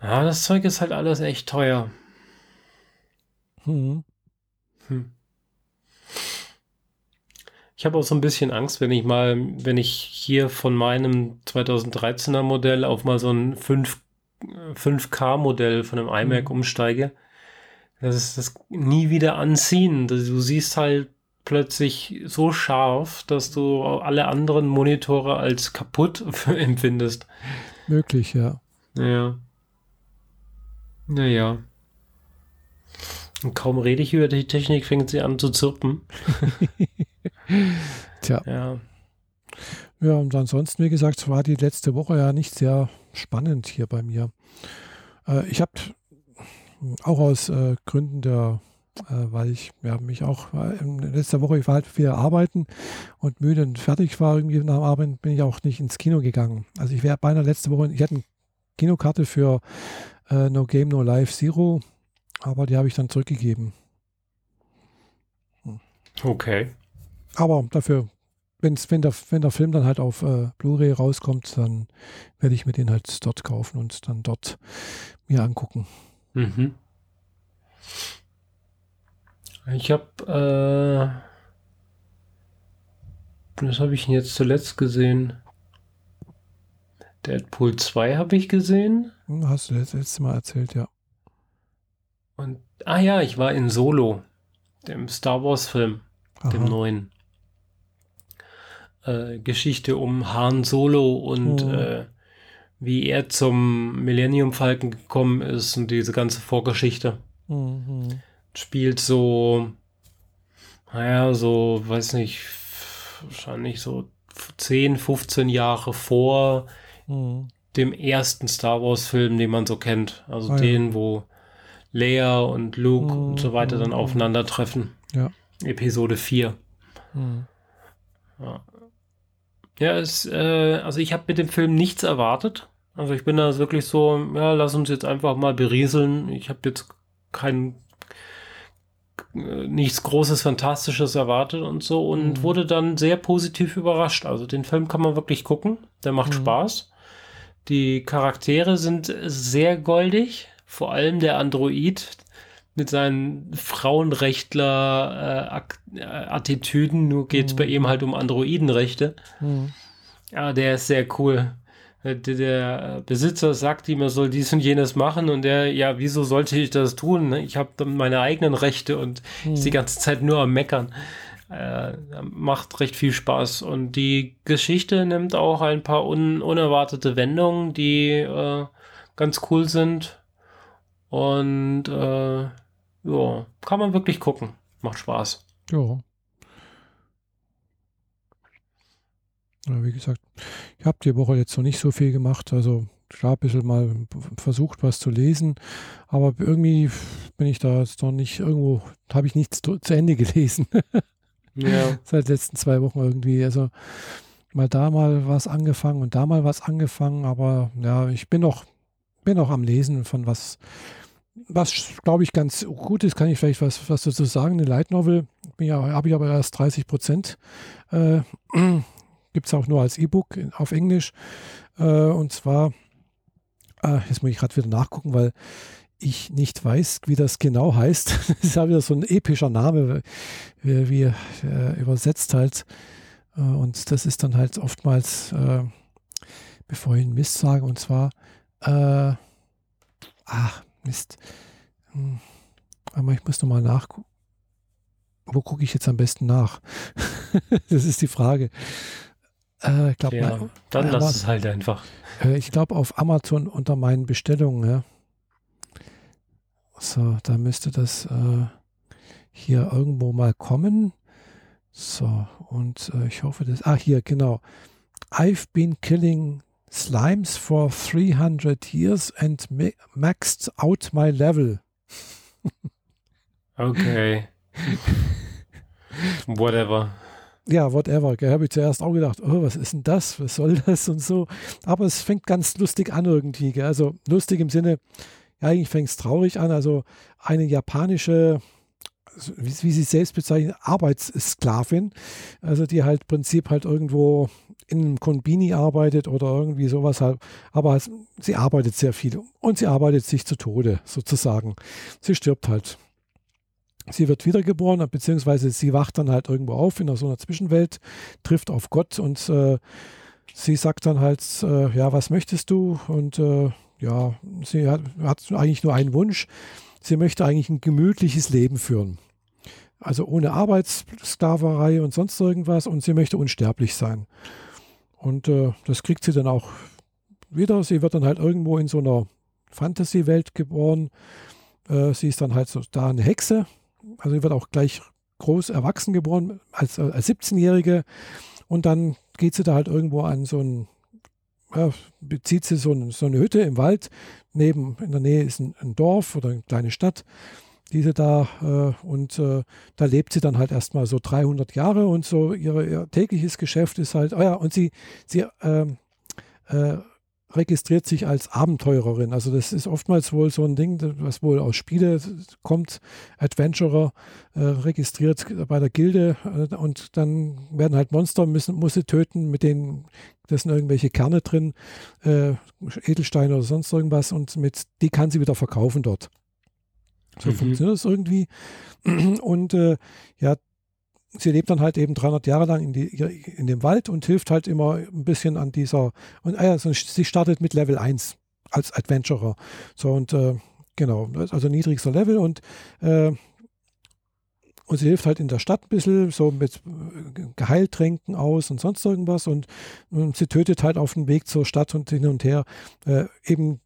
Ja, das Zeug ist halt alles echt teuer. Hm. Hm. Ich habe auch so ein bisschen Angst, wenn ich mal, wenn ich hier von meinem 2013er Modell auf mal so ein 5, 5K-Modell von einem iMac hm. umsteige das ist das nie wieder anziehen. Du siehst halt plötzlich so scharf, dass du alle anderen Monitore als kaputt empfindest. Möglich, ja. Ja. Naja. Und kaum rede ich über die Technik, fängt sie an zu zirpen. Tja. Ja. Ja, und ansonsten, wie gesagt, war die letzte Woche ja nicht sehr spannend hier bei mir. Äh, ich habe auch aus äh, Gründen der, weil ich ja, mich auch äh, in letzter Woche, ich war halt viel arbeiten und müde und fertig war irgendwie nach dem Arbeiten, bin ich auch nicht ins Kino gegangen. Also ich wäre beinahe letzte Woche, ich hatte eine Kinokarte für äh, No Game No Life Zero, aber die habe ich dann zurückgegeben. Hm. Okay. Aber dafür, wenn's, wenn, der, wenn der Film dann halt auf äh, Blu-ray rauskommt, dann werde ich mir den halt dort kaufen und dann dort mir angucken. Mhm. Ich habe, äh, was habe ich jetzt zuletzt gesehen? Deadpool 2 habe ich gesehen. Hast du das letzte Mal erzählt, ja. Und, ah ja, ich war in Solo, dem Star Wars Film, Aha. dem neuen. Äh, Geschichte um Han Solo und oh. äh, wie er zum Millennium Falcon gekommen ist und diese ganze Vorgeschichte. Mhm. Spielt so, naja, so, weiß nicht, wahrscheinlich so 10, 15 Jahre vor mhm. dem ersten Star Wars Film, den man so kennt. Also ah, den, ja. wo Leia und Luke mhm. und so weiter dann mhm. aufeinandertreffen. Ja. Episode 4. Mhm. Ja. Ja, es, äh, also ich habe mit dem Film nichts erwartet. Also ich bin da wirklich so, ja, lass uns jetzt einfach mal berieseln. Ich habe jetzt kein äh, nichts Großes, Fantastisches erwartet und so und mhm. wurde dann sehr positiv überrascht. Also den Film kann man wirklich gucken, der macht mhm. Spaß. Die Charaktere sind sehr goldig, vor allem der Android mit seinen Frauenrechtler-Attitüden. Äh, Nur geht es mhm. bei ihm halt um Androidenrechte. Mhm. Ja, der ist sehr cool. Äh, der Besitzer sagt ihm, er soll dies und jenes machen und der, ja, wieso sollte ich das tun? Ne? Ich habe meine eigenen Rechte und hm. ist die ganze Zeit nur am Meckern. Äh, macht recht viel Spaß und die Geschichte nimmt auch ein paar un unerwartete Wendungen, die äh, ganz cool sind und äh, ja, kann man wirklich gucken. Macht Spaß. Ja. Ja, wie gesagt, ich habe die Woche jetzt noch nicht so viel gemacht. Also ich habe ein bisschen mal versucht, was zu lesen, aber irgendwie bin ich da jetzt noch nicht irgendwo, habe ich nichts zu, zu Ende gelesen. ja. Seit den letzten zwei Wochen irgendwie. Also mal da mal was angefangen und da mal was angefangen, aber ja, ich bin noch, bin noch am Lesen von was, was glaube ich ganz gut ist, kann ich vielleicht was, was dazu sagen. Eine Light Novel ja, habe ich aber erst 30 Prozent. Äh, Gibt es auch nur als E-Book auf Englisch. Äh, und zwar, äh, jetzt muss ich gerade wieder nachgucken, weil ich nicht weiß, wie das genau heißt. das ist ja wieder so ein epischer Name, wie, wie äh, übersetzt halt. Äh, und das ist dann halt oftmals, äh, bevor ich einen Mist sage, und zwar, äh, ach, Mist. Hm, aber ich muss nochmal nachgucken. Wo gucke ich jetzt am besten nach? das ist die Frage. Äh, glaub, ja, mal, dann lass es halt einfach. Äh, ich glaube auf Amazon unter meinen Bestellungen. Ja. So, da müsste das äh, hier irgendwo mal kommen. So, und äh, ich hoffe, dass. Ah, hier, genau. I've been killing slimes for 300 years and maxed out my level. okay. Whatever ja, whatever. Habe ich zuerst auch gedacht, oh, was ist denn das? Was soll das und so. Aber es fängt ganz lustig an irgendwie. Gell? Also lustig im Sinne, ja, eigentlich fängt es traurig an. Also eine japanische, wie, wie sie selbst bezeichnet, Arbeitssklavin, also die halt im Prinzip halt irgendwo in einem Konbini arbeitet oder irgendwie sowas halt. Aber sie arbeitet sehr viel und sie arbeitet sich zu Tode sozusagen. Sie stirbt halt Sie wird wiedergeboren, beziehungsweise sie wacht dann halt irgendwo auf in so einer Zwischenwelt, trifft auf Gott und äh, sie sagt dann halt, äh, ja, was möchtest du? Und äh, ja, sie hat, hat, eigentlich nur einen Wunsch. Sie möchte eigentlich ein gemütliches Leben führen. Also ohne Arbeitssklaverei und sonst irgendwas und sie möchte unsterblich sein. Und äh, das kriegt sie dann auch wieder. Sie wird dann halt irgendwo in so einer Fantasy-Welt geboren. Äh, sie ist dann halt so da eine Hexe, also sie wird auch gleich groß erwachsen geboren, als, als 17-Jährige. Und dann geht sie da halt irgendwo an so ein, ja, bezieht sie so, ein, so, eine Hütte im Wald. Neben, in der Nähe ist ein, ein Dorf oder eine kleine Stadt, diese da, äh, und äh, da lebt sie dann halt erstmal so 300 Jahre und so ihre, ihr tägliches Geschäft ist halt, oh ja, und sie, sie ähm, äh, registriert sich als Abenteurerin. Also das ist oftmals wohl so ein Ding, was wohl aus Spiele kommt. Adventurer äh, registriert bei der Gilde äh, und dann werden halt Monster, müssen, muss sie töten, mit denen, da sind irgendwelche Kerne drin, äh, Edelsteine oder sonst irgendwas und mit die kann sie wieder verkaufen dort. So mhm. funktioniert das irgendwie. Und äh, ja, sie lebt dann halt eben 300 Jahre lang in, die, in dem Wald und hilft halt immer ein bisschen an dieser. Und also sie startet mit Level 1 als Adventurer. So und äh, genau, also niedrigster Level und, äh, und sie hilft halt in der Stadt ein bisschen, so mit äh, Geheiltränken aus und sonst irgendwas und, und sie tötet halt auf dem Weg zur Stadt und hin und her äh, eben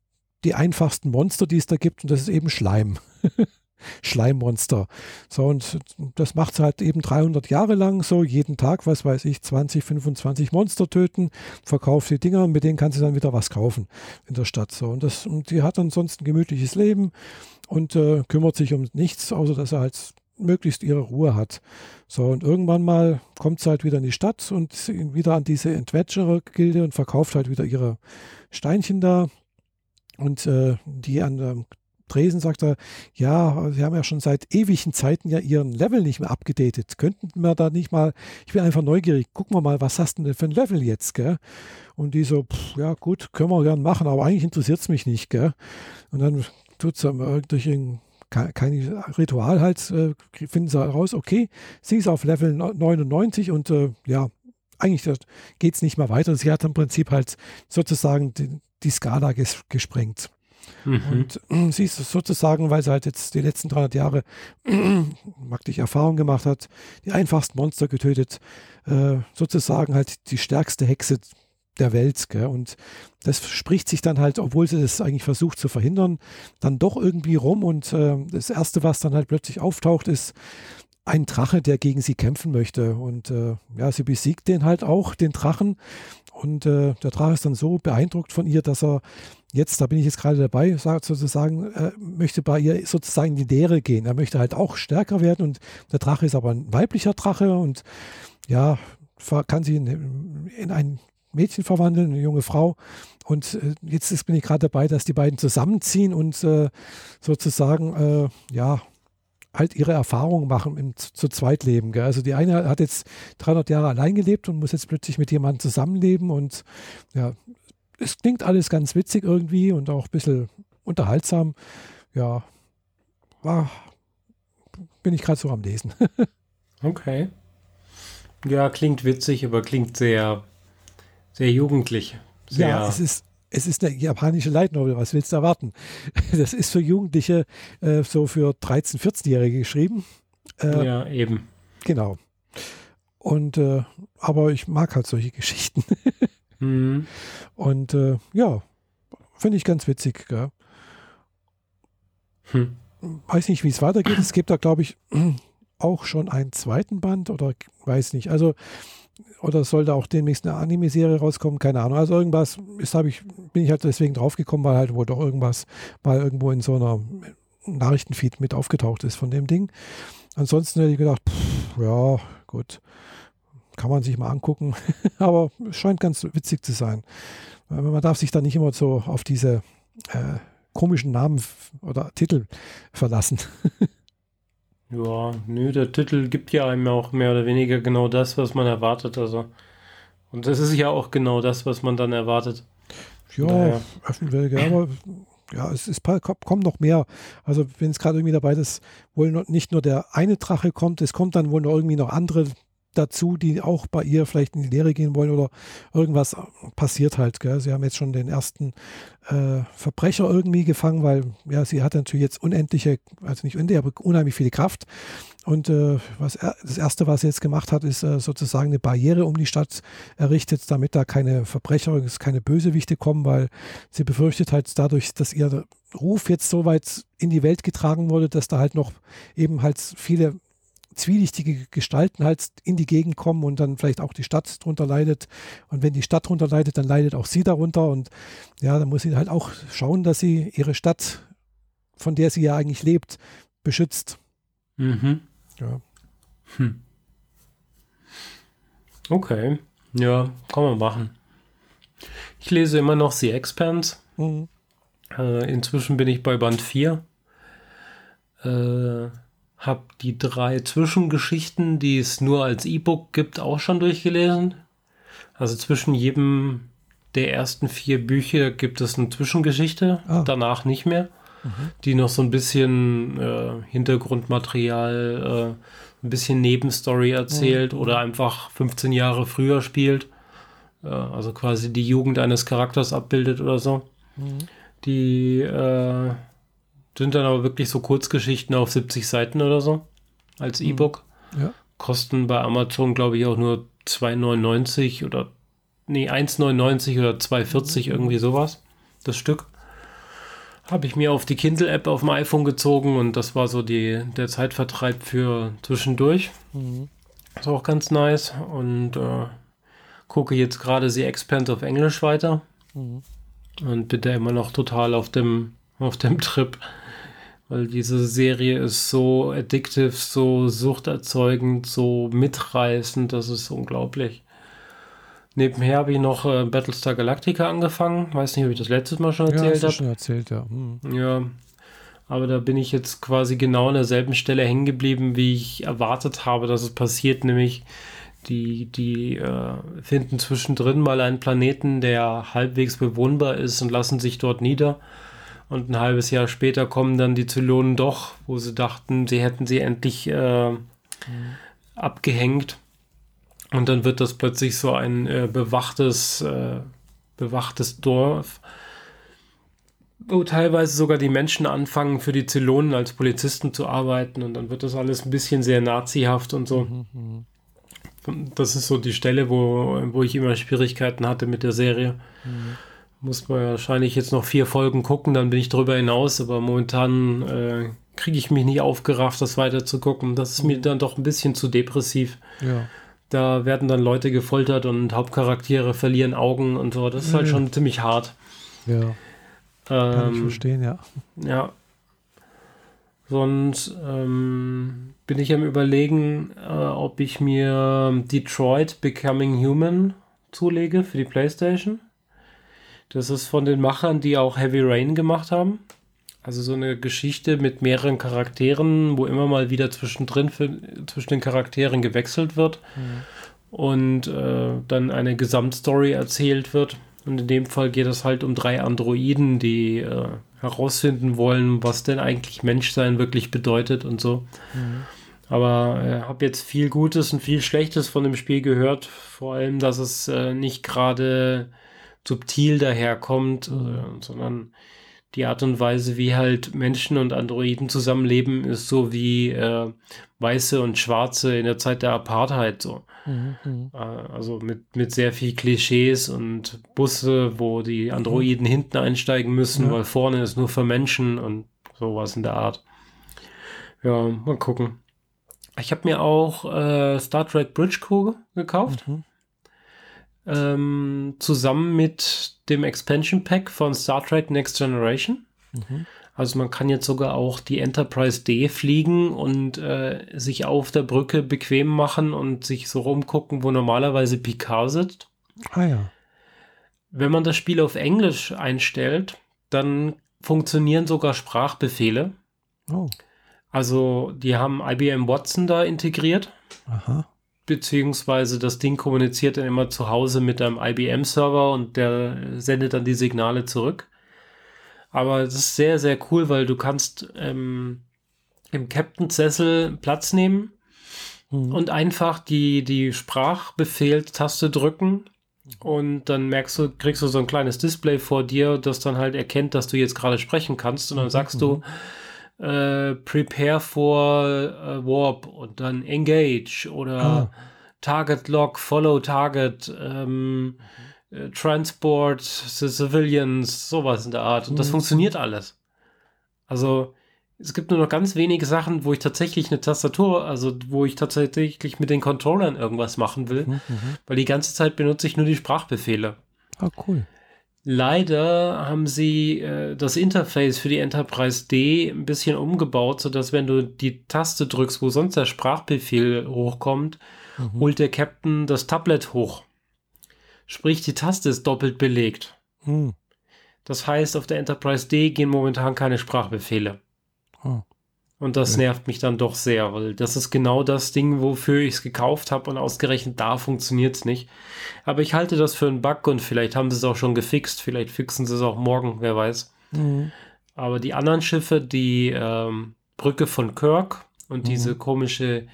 die einfachsten Monster, die es da gibt und das ist eben Schleim. Schleimmonster. So, und das macht sie halt eben 300 Jahre lang so, jeden Tag, was weiß ich, 20, 25 Monster töten, verkauft die Dinger und mit denen kann sie dann wieder was kaufen in der Stadt. So, und, das, und die hat ansonsten ein gemütliches Leben und äh, kümmert sich um nichts, außer dass er halt möglichst ihre Ruhe hat. So, und irgendwann mal kommt sie halt wieder in die Stadt und wieder an diese Adventurer-Gilde und verkauft halt wieder ihre Steinchen da. Und äh, die an der Dresen sagt er, ja, Sie haben ja schon seit ewigen Zeiten ja Ihren Level nicht mehr abgedatet. Könnten wir da nicht mal, ich bin einfach neugierig, gucken wir mal, was hast du denn für ein Level jetzt, gell? Und die so, pff, ja gut, können wir gern machen, aber eigentlich interessiert es mich nicht, gell? Und dann tut es durch ein kein Ritual halt, äh, finden sie heraus, okay, sie ist auf Level 99 und äh, ja, eigentlich geht es nicht mehr weiter. Sie hat im Prinzip halt sozusagen die, die Skala ges gesprengt. Mhm. Und äh, sie ist sozusagen, weil sie halt jetzt die letzten 300 Jahre praktisch Erfahrung gemacht hat, die einfachsten Monster getötet, äh, sozusagen halt die stärkste Hexe der Welt. Gell? Und das spricht sich dann halt, obwohl sie das eigentlich versucht zu verhindern, dann doch irgendwie rum. Und äh, das Erste, was dann halt plötzlich auftaucht, ist ein Drache, der gegen sie kämpfen möchte. Und äh, ja, sie besiegt den halt auch, den Drachen. Und äh, der Drache ist dann so beeindruckt von ihr, dass er jetzt, da bin ich jetzt gerade dabei, sozusagen, äh, möchte bei ihr sozusagen in die Lehre gehen. Er möchte halt auch stärker werden und der Drache ist aber ein weiblicher Drache und ja, kann sie in, in ein Mädchen verwandeln, eine junge Frau. Und äh, jetzt ist, bin ich gerade dabei, dass die beiden zusammenziehen und äh, sozusagen, äh, ja, halt ihre Erfahrungen machen im zu zweit leben. Gell? Also die eine hat jetzt 300 Jahre allein gelebt und muss jetzt plötzlich mit jemandem zusammenleben und ja, es klingt alles ganz witzig irgendwie und auch ein bisschen unterhaltsam. Ja, war, bin ich gerade so am Lesen. okay. Ja, klingt witzig, aber klingt sehr, sehr jugendlich. Sehr ja, es ist, es ist eine japanische Light Novel, was willst du erwarten? Das ist für Jugendliche, äh, so für 13-, 14-Jährige geschrieben. Äh, ja, eben. Genau. Und, äh, aber ich mag halt solche Geschichten. Mhm. Und äh, ja, finde ich ganz witzig. Gell? Hm. Weiß nicht, wie es weitergeht. Es gibt da, glaube ich, auch schon einen zweiten Band oder weiß nicht. Also, oder soll da auch demnächst eine Anime-Serie rauskommen? Keine Ahnung. Also irgendwas ist, ich, bin ich halt deswegen draufgekommen, weil halt wohl doch irgendwas mal irgendwo in so einer Nachrichtenfeed mit aufgetaucht ist von dem Ding. Ansonsten hätte ich gedacht, pff, ja, gut kann man sich mal angucken. Aber es scheint ganz witzig zu sein. Man darf sich da nicht immer so auf diese äh, komischen Namen oder Titel verlassen. ja, nö, der Titel gibt ja einem auch mehr oder weniger genau das, was man erwartet. Also. Und das ist ja auch genau das, was man dann erwartet. Ja, Öffentliche, aber ja, es ist, kommt noch mehr. Also wenn es gerade irgendwie dabei ist, wohl nicht nur der eine Drache kommt, es kommt dann wohl noch irgendwie noch andere dazu, die auch bei ihr vielleicht in die Lehre gehen wollen oder irgendwas passiert halt. Gell? Sie haben jetzt schon den ersten äh, Verbrecher irgendwie gefangen, weil ja, sie hat natürlich jetzt unendliche, also nicht unendlich, aber unheimlich viele Kraft. Und äh, was er, das Erste, was sie jetzt gemacht hat, ist äh, sozusagen eine Barriere um die Stadt errichtet, damit da keine Verbrecher, keine Bösewichte kommen, weil sie befürchtet halt dadurch, dass ihr Ruf jetzt so weit in die Welt getragen wurde, dass da halt noch eben halt viele zwielichtige Gestalten halt in die Gegend kommen und dann vielleicht auch die Stadt drunter leidet. Und wenn die Stadt drunter leidet, dann leidet auch sie darunter. Und ja, dann muss sie halt auch schauen, dass sie ihre Stadt, von der sie ja eigentlich lebt, beschützt. Mhm. Ja. Hm. Okay. Ja, kann man machen. Ich lese immer noch The Expanse. Mhm. Äh, inzwischen bin ich bei Band 4. Äh, habe die drei Zwischengeschichten, die es nur als E-Book gibt, auch schon durchgelesen. Also zwischen jedem der ersten vier Bücher gibt es eine Zwischengeschichte, ah. danach nicht mehr, mhm. die noch so ein bisschen äh, Hintergrundmaterial, äh, ein bisschen Nebenstory erzählt mhm. oder einfach 15 Jahre früher spielt. Äh, also quasi die Jugend eines Charakters abbildet oder so. Mhm. Die äh, sind dann aber wirklich so Kurzgeschichten auf 70 Seiten oder so als mhm. E-Book. Ja. Kosten bei Amazon, glaube ich, auch nur 2,99 oder nee, 1,99 oder 2,40 mhm. irgendwie sowas. Das Stück. Habe ich mir auf die Kindle-App auf dem iPhone gezogen und das war so die, der Zeitvertreib für zwischendurch. Mhm. Ist auch ganz nice. Und äh, gucke jetzt gerade The Expanse auf Englisch weiter. Mhm. Und bin da immer noch total auf dem, auf dem Trip. Weil diese Serie ist so addictive, so suchterzeugend, so mitreißend, das ist unglaublich. Nebenher habe ich noch äh, Battlestar Galactica angefangen. Weiß nicht, ob ich das letztes Mal schon erzählt ja, habe. schon erzählt, ja. Hm. Ja. Aber da bin ich jetzt quasi genau an derselben Stelle hängen geblieben, wie ich erwartet habe, dass es passiert. Nämlich, die, die äh, finden zwischendrin mal einen Planeten, der halbwegs bewohnbar ist und lassen sich dort nieder. Und ein halbes Jahr später kommen dann die Zylonen doch, wo sie dachten, sie hätten sie endlich äh, mhm. abgehängt. Und dann wird das plötzlich so ein äh, bewachtes, äh, bewachtes Dorf, wo teilweise sogar die Menschen anfangen, für die Zylonen als Polizisten zu arbeiten. Und dann wird das alles ein bisschen sehr nazihaft und so. Mhm, mhm. Das ist so die Stelle, wo, wo ich immer Schwierigkeiten hatte mit der Serie. Mhm. Muss man wahrscheinlich jetzt noch vier Folgen gucken, dann bin ich drüber hinaus, aber momentan äh, kriege ich mich nicht aufgerafft, das weiter zu gucken. Das ist mhm. mir dann doch ein bisschen zu depressiv. Ja. Da werden dann Leute gefoltert und Hauptcharaktere verlieren Augen und so. Das ist halt schon ziemlich hart. Ja. Kann ähm, ich verstehen, ja. Ja. Sonst ähm, bin ich am Überlegen, äh, ob ich mir Detroit Becoming Human zulege für die PlayStation. Das ist von den Machern, die auch Heavy Rain gemacht haben. Also so eine Geschichte mit mehreren Charakteren, wo immer mal wieder zwischendrin für, zwischen den Charakteren gewechselt wird mhm. und äh, dann eine Gesamtstory erzählt wird. Und in dem Fall geht es halt um drei Androiden, die äh, herausfinden wollen, was denn eigentlich Menschsein wirklich bedeutet und so. Mhm. Aber äh, habe jetzt viel Gutes und viel Schlechtes von dem Spiel gehört. Vor allem, dass es äh, nicht gerade subtil daherkommt, äh, sondern die Art und Weise, wie halt Menschen und Androiden zusammenleben, ist so wie äh, Weiße und Schwarze in der Zeit der Apartheid so. Mhm, mhm. äh, also mit, mit sehr viel Klischees und Busse, wo die Androiden mhm. hinten einsteigen müssen, ja. weil vorne ist nur für Menschen und sowas in der Art. Ja, mal gucken. Ich habe mir auch äh, Star Trek Bridge Crew gekauft. Mhm ähm, zusammen mit dem Expansion Pack von Star Trek Next Generation. Mhm. Also man kann jetzt sogar auch die Enterprise D fliegen und äh, sich auf der Brücke bequem machen und sich so rumgucken, wo normalerweise Picard sitzt. Ah ja. Wenn man das Spiel auf Englisch einstellt, dann funktionieren sogar Sprachbefehle. Oh. Also die haben IBM Watson da integriert. Aha beziehungsweise das Ding kommuniziert dann immer zu Hause mit einem IBM-Server und der sendet dann die Signale zurück. Aber das ist sehr, sehr cool, weil du kannst ähm, im Captain-Sessel Platz nehmen mhm. und einfach die, die Sprachbefehl-Taste drücken und dann merkst du, kriegst du so ein kleines Display vor dir, das dann halt erkennt, dass du jetzt gerade sprechen kannst und dann mhm. sagst du, mhm äh, Prepare for äh, Warp und dann Engage oder ah. Target Lock, Follow Target, ähm, mhm. äh, Transport the Civilians, sowas in der Art. Und das mhm. funktioniert alles. Also es gibt nur noch ganz wenige Sachen, wo ich tatsächlich eine Tastatur, also wo ich tatsächlich mit den Controllern irgendwas machen will, mhm, mhm. weil die ganze Zeit benutze ich nur die Sprachbefehle. Ah, cool. Leider haben sie äh, das Interface für die Enterprise D ein bisschen umgebaut, sodass wenn du die Taste drückst, wo sonst der Sprachbefehl hochkommt, mhm. holt der Captain das Tablet hoch. Sprich, die Taste ist doppelt belegt. Mhm. Das heißt, auf der Enterprise D gehen momentan keine Sprachbefehle. Und das nervt mich dann doch sehr, weil das ist genau das Ding, wofür ich es gekauft habe und ausgerechnet da funktioniert es nicht. Aber ich halte das für einen Bug und vielleicht haben sie es auch schon gefixt, vielleicht fixen sie es auch morgen, wer weiß. Mhm. Aber die anderen Schiffe, die ähm, Brücke von Kirk und mhm. diese komische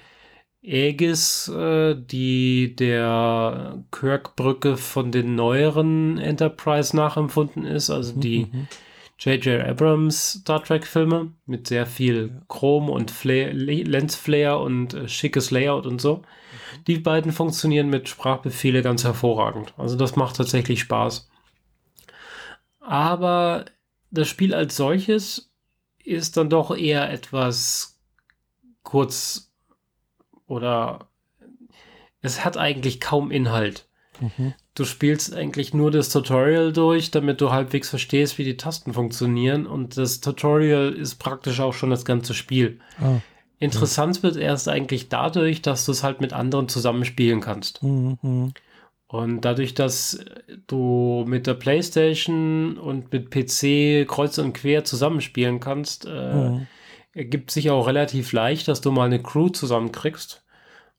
Aegis, äh, die der Kirk-Brücke von den neueren Enterprise nachempfunden ist, also die mhm. J.J. Abrams Star Trek-Filme mit sehr viel Chrom und Flare, Lensflare und äh, schickes Layout und so. Mhm. Die beiden funktionieren mit Sprachbefehle ganz hervorragend. Also das macht tatsächlich Spaß. Aber das Spiel als solches ist dann doch eher etwas kurz oder es hat eigentlich kaum Inhalt. Mhm. Du spielst eigentlich nur das Tutorial durch, damit du halbwegs verstehst, wie die Tasten funktionieren. Und das Tutorial ist praktisch auch schon das ganze Spiel. Oh. Interessant ja. wird erst eigentlich dadurch, dass du es halt mit anderen zusammenspielen kannst. Mhm. Und dadurch, dass du mit der PlayStation und mit PC kreuz und quer zusammenspielen kannst, äh, mhm. ergibt sich auch relativ leicht, dass du mal eine Crew zusammenkriegst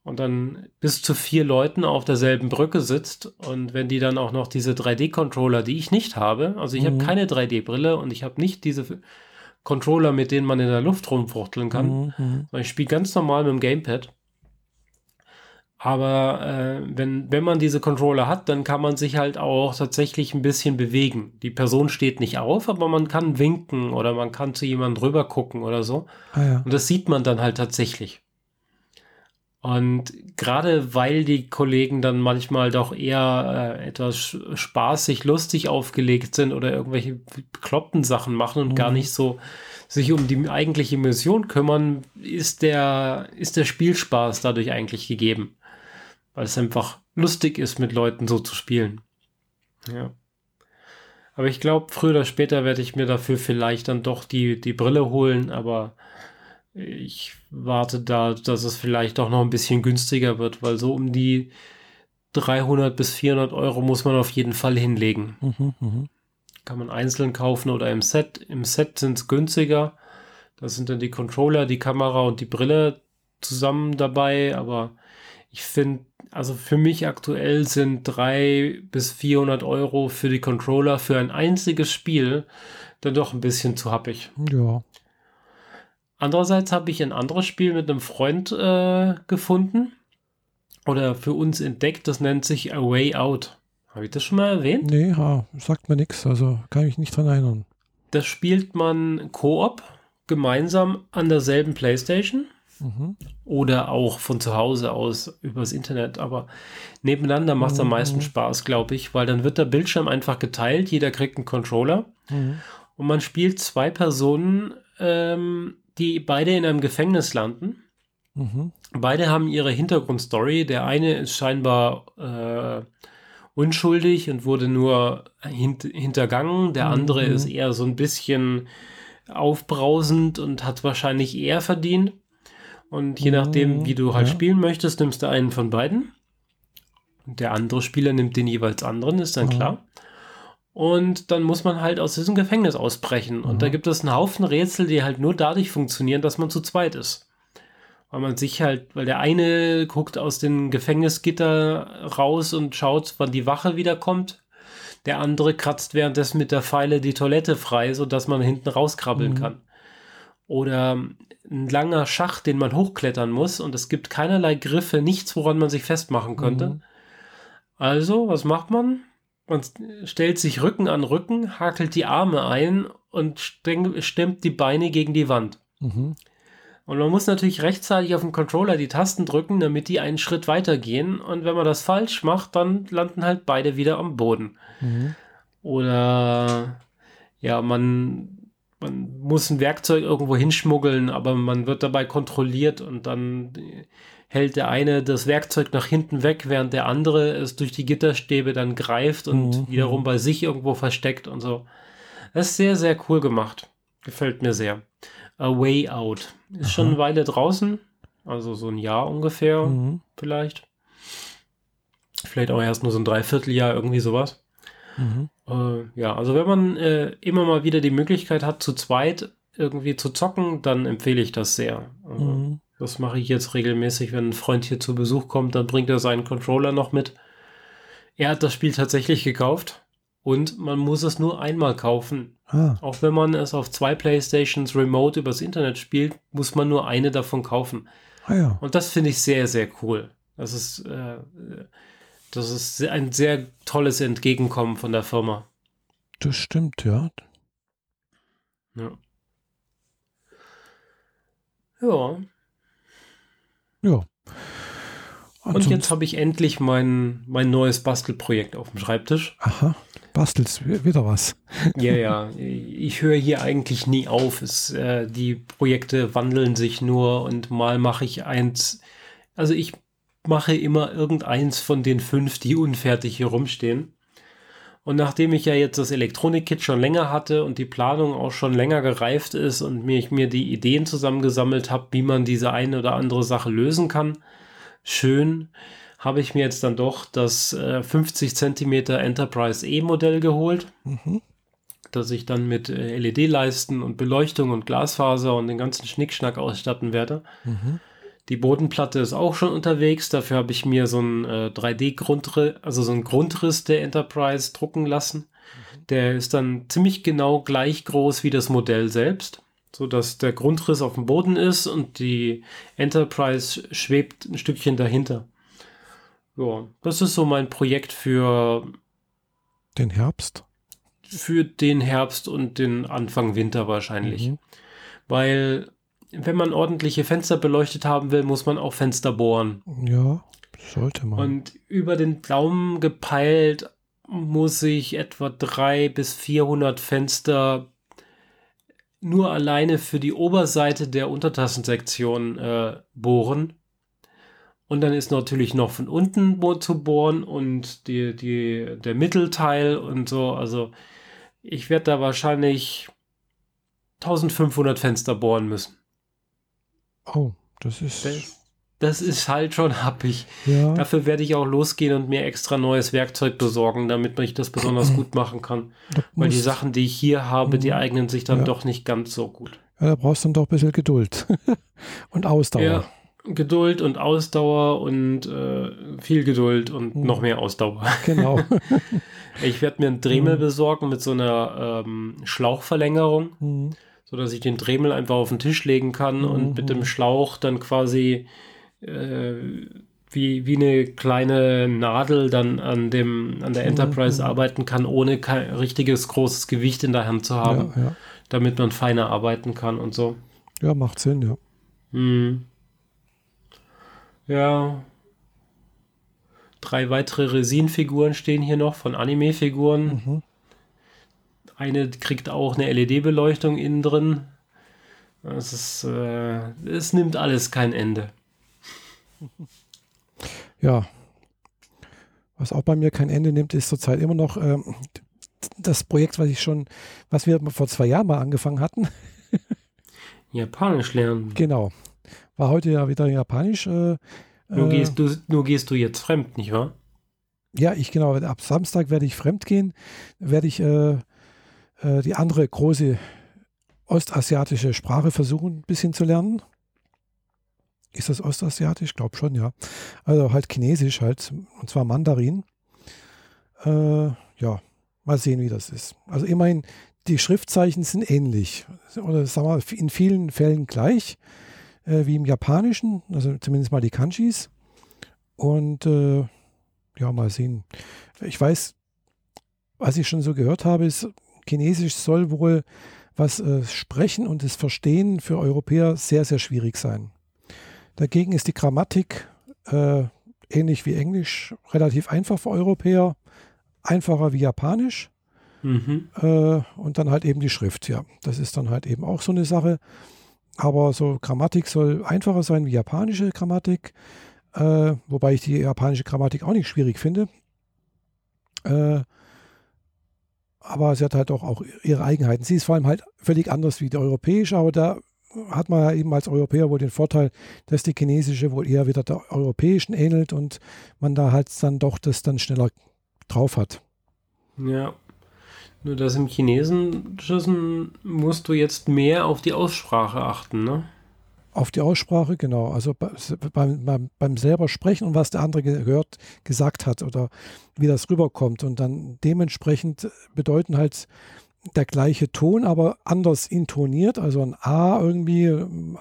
und dann bis zu vier Leuten auf derselben Brücke sitzt und wenn die dann auch noch diese 3D-Controller, die ich nicht habe, also ich mhm. habe keine 3D-Brille und ich habe nicht diese Controller, mit denen man in der Luft rumfuchteln kann, mhm. mhm. ich spiele ganz normal mit dem Gamepad. Aber äh, wenn, wenn man diese Controller hat, dann kann man sich halt auch tatsächlich ein bisschen bewegen. Die Person steht nicht auf, aber man kann winken oder man kann zu jemandem drüber gucken oder so. Ah, ja. Und das sieht man dann halt tatsächlich. Und gerade weil die Kollegen dann manchmal doch eher äh, etwas spaßig, lustig aufgelegt sind oder irgendwelche bekloppten Sachen machen und mhm. gar nicht so sich um die eigentliche Mission kümmern, ist der, ist der Spielspaß dadurch eigentlich gegeben. Weil es einfach lustig ist, mit Leuten so zu spielen. Ja. Aber ich glaube, früher oder später werde ich mir dafür vielleicht dann doch die, die Brille holen, aber ich warte da, dass es vielleicht auch noch ein bisschen günstiger wird, weil so um die 300 bis 400 Euro muss man auf jeden Fall hinlegen. Mhm, mh. Kann man einzeln kaufen oder im Set. Im Set sind es günstiger. Da sind dann die Controller, die Kamera und die Brille zusammen dabei. Aber ich finde, also für mich aktuell sind 300 bis 400 Euro für die Controller für ein einziges Spiel dann doch ein bisschen zu happig. Ja. Andererseits habe ich ein anderes Spiel mit einem Freund äh, gefunden oder für uns entdeckt, das nennt sich A Way Out. Habe ich das schon mal erwähnt? Nee, ja, sagt mir nichts, also kann ich nicht dran erinnern. Das spielt man Koop gemeinsam an derselben Playstation mhm. oder auch von zu Hause aus übers Internet, aber nebeneinander macht es mhm. am meisten Spaß, glaube ich, weil dann wird der Bildschirm einfach geteilt, jeder kriegt einen Controller mhm. und man spielt zwei Personen ähm, die beide in einem Gefängnis landen. Mhm. Beide haben ihre Hintergrundstory. Der eine ist scheinbar äh, unschuldig und wurde nur hint hintergangen. Der andere mhm. ist eher so ein bisschen aufbrausend und hat wahrscheinlich eher verdient. Und je nachdem, wie du halt ja. spielen möchtest, nimmst du einen von beiden. Der andere Spieler nimmt den jeweils anderen, ist dann mhm. klar. Und dann muss man halt aus diesem Gefängnis ausbrechen. Mhm. Und da mhm. gibt es einen Haufen Rätsel, die halt nur dadurch funktionieren, dass man zu zweit ist. Weil man sich halt, weil der eine guckt aus dem Gefängnisgitter raus und schaut, wann die Wache wiederkommt. Der andere kratzt währenddessen mit der Pfeile die Toilette frei, sodass man hinten rauskrabbeln mhm. kann. Oder ein langer Schacht, den man hochklettern muss und es gibt keinerlei Griffe, nichts, woran man sich festmachen könnte. Mhm. Also, was macht man? Man stellt sich Rücken an Rücken, hakelt die Arme ein und stemmt die Beine gegen die Wand. Mhm. Und man muss natürlich rechtzeitig auf dem Controller die Tasten drücken, damit die einen Schritt weitergehen. Und wenn man das falsch macht, dann landen halt beide wieder am Boden. Mhm. Oder ja, man, man muss ein Werkzeug irgendwo hinschmuggeln, aber man wird dabei kontrolliert und dann hält der eine das Werkzeug nach hinten weg, während der andere es durch die Gitterstäbe dann greift und mhm. wiederum bei sich irgendwo versteckt und so. Das ist sehr, sehr cool gemacht. Gefällt mir sehr. A Way Out. Ist Aha. schon eine Weile draußen. Also so ein Jahr ungefähr, mhm. vielleicht. Vielleicht auch erst nur so ein Dreivierteljahr, irgendwie sowas. Mhm. Äh, ja, also wenn man äh, immer mal wieder die Möglichkeit hat, zu zweit irgendwie zu zocken, dann empfehle ich das sehr. Also, mhm. Das mache ich jetzt regelmäßig, wenn ein Freund hier zu Besuch kommt, dann bringt er seinen Controller noch mit. Er hat das Spiel tatsächlich gekauft und man muss es nur einmal kaufen. Ah. Auch wenn man es auf zwei Playstations remote übers Internet spielt, muss man nur eine davon kaufen. Ah, ja. Und das finde ich sehr, sehr cool. Das ist, äh, das ist ein sehr tolles Entgegenkommen von der Firma. Das stimmt, ja. Ja. Ja. Ja. Und jetzt habe ich endlich mein, mein neues Bastelprojekt auf dem Schreibtisch. Aha, bastelst wieder was. ja, ja. Ich höre hier eigentlich nie auf. Es, äh, die Projekte wandeln sich nur und mal mache ich eins. Also ich mache immer irgendeins von den fünf, die unfertig hier rumstehen. Und nachdem ich ja jetzt das Elektronik-Kit schon länger hatte und die Planung auch schon länger gereift ist und mir, ich mir die Ideen zusammengesammelt habe, wie man diese eine oder andere Sache lösen kann, schön, habe ich mir jetzt dann doch das äh, 50 cm Enterprise E-Modell geholt, mhm. das ich dann mit äh, LED-Leisten und Beleuchtung und Glasfaser und den ganzen Schnickschnack ausstatten werde. Mhm. Die Bodenplatte ist auch schon unterwegs. Dafür habe ich mir so einen äh, 3D-Grundriss, also so einen Grundriss der Enterprise drucken lassen. Mhm. Der ist dann ziemlich genau gleich groß wie das Modell selbst, so dass der Grundriss auf dem Boden ist und die Enterprise schwebt ein Stückchen dahinter. Ja, das ist so mein Projekt für den Herbst. Für den Herbst und den Anfang Winter wahrscheinlich. Mhm. Weil, wenn man ordentliche Fenster beleuchtet haben will, muss man auch Fenster bohren. Ja, sollte man. Und über den Daumen gepeilt muss ich etwa drei bis 400 Fenster nur alleine für die Oberseite der Untertassensektion äh, bohren. Und dann ist natürlich noch von unten zu bohren und die, die, der Mittelteil und so. Also ich werde da wahrscheinlich 1500 Fenster bohren müssen. Oh, das ist. Das, das ist halt schon happig. Ja. Dafür werde ich auch losgehen und mir extra neues Werkzeug besorgen, damit ich das besonders gut machen kann. Da Weil die Sachen, die ich hier habe, die mhm. eignen sich dann ja. doch nicht ganz so gut. Ja, da brauchst du dann doch ein bisschen Geduld und Ausdauer. Ja, Geduld und Ausdauer und äh, viel Geduld und mhm. noch mehr Ausdauer. Genau. ich werde mir einen Dremel mhm. besorgen mit so einer ähm, Schlauchverlängerung, mhm. Sodass ich den Dremel einfach auf den Tisch legen kann und mit dem Schlauch dann quasi äh, wie, wie eine kleine Nadel dann an dem an der Enterprise arbeiten kann, ohne kein richtiges großes Gewicht in der Hand zu haben, ja, ja. damit man feiner arbeiten kann und so. Ja, macht Sinn, ja. Hm. Ja. Drei weitere Resin-Figuren stehen hier noch von Anime-Figuren. Mhm. Eine kriegt auch eine LED-Beleuchtung innen drin. Es ist, äh, es nimmt alles kein Ende. Ja. Was auch bei mir kein Ende nimmt, ist zurzeit immer noch ähm, das Projekt, was ich schon, was wir vor zwei Jahren mal angefangen hatten. Japanisch lernen. Genau war heute ja wieder Japanisch. Äh, nur, äh, gehst du, nur gehst du jetzt fremd, nicht wahr? Ja, ich genau. Ab Samstag werde ich fremd gehen, werde ich äh, äh, die andere große ostasiatische Sprache versuchen, ein bisschen zu lernen. Ist das ostasiatisch? Ich glaube schon, ja. Also halt Chinesisch halt, und zwar Mandarin. Äh, ja, mal sehen, wie das ist. Also immerhin, die Schriftzeichen sind ähnlich. Oder sagen wir in vielen Fällen gleich äh, wie im Japanischen, also zumindest mal die Kanjis. Und äh, ja, mal sehen. Ich weiß, was ich schon so gehört habe, ist, Chinesisch soll wohl was äh, Sprechen und das Verstehen für Europäer sehr, sehr schwierig sein. Dagegen ist die Grammatik äh, ähnlich wie Englisch relativ einfach für Europäer, einfacher wie Japanisch. Mhm. Äh, und dann halt eben die Schrift, ja. Das ist dann halt eben auch so eine Sache. Aber so Grammatik soll einfacher sein wie japanische Grammatik, äh, wobei ich die japanische Grammatik auch nicht schwierig finde. Aber sie hat halt auch, auch ihre Eigenheiten. Sie ist vor allem halt völlig anders wie die europäische, aber da hat man ja eben als Europäer wohl den Vorteil, dass die chinesische wohl eher wieder der europäischen ähnelt und man da halt dann doch das dann schneller drauf hat. Ja, nur dass im Chinesischen musst du jetzt mehr auf die Aussprache achten, ne? Auf die Aussprache, genau. Also beim, beim, beim selber sprechen und was der andere gehört, gesagt hat oder wie das rüberkommt. Und dann dementsprechend bedeuten halt der gleiche Ton, aber anders intoniert. Also ein A irgendwie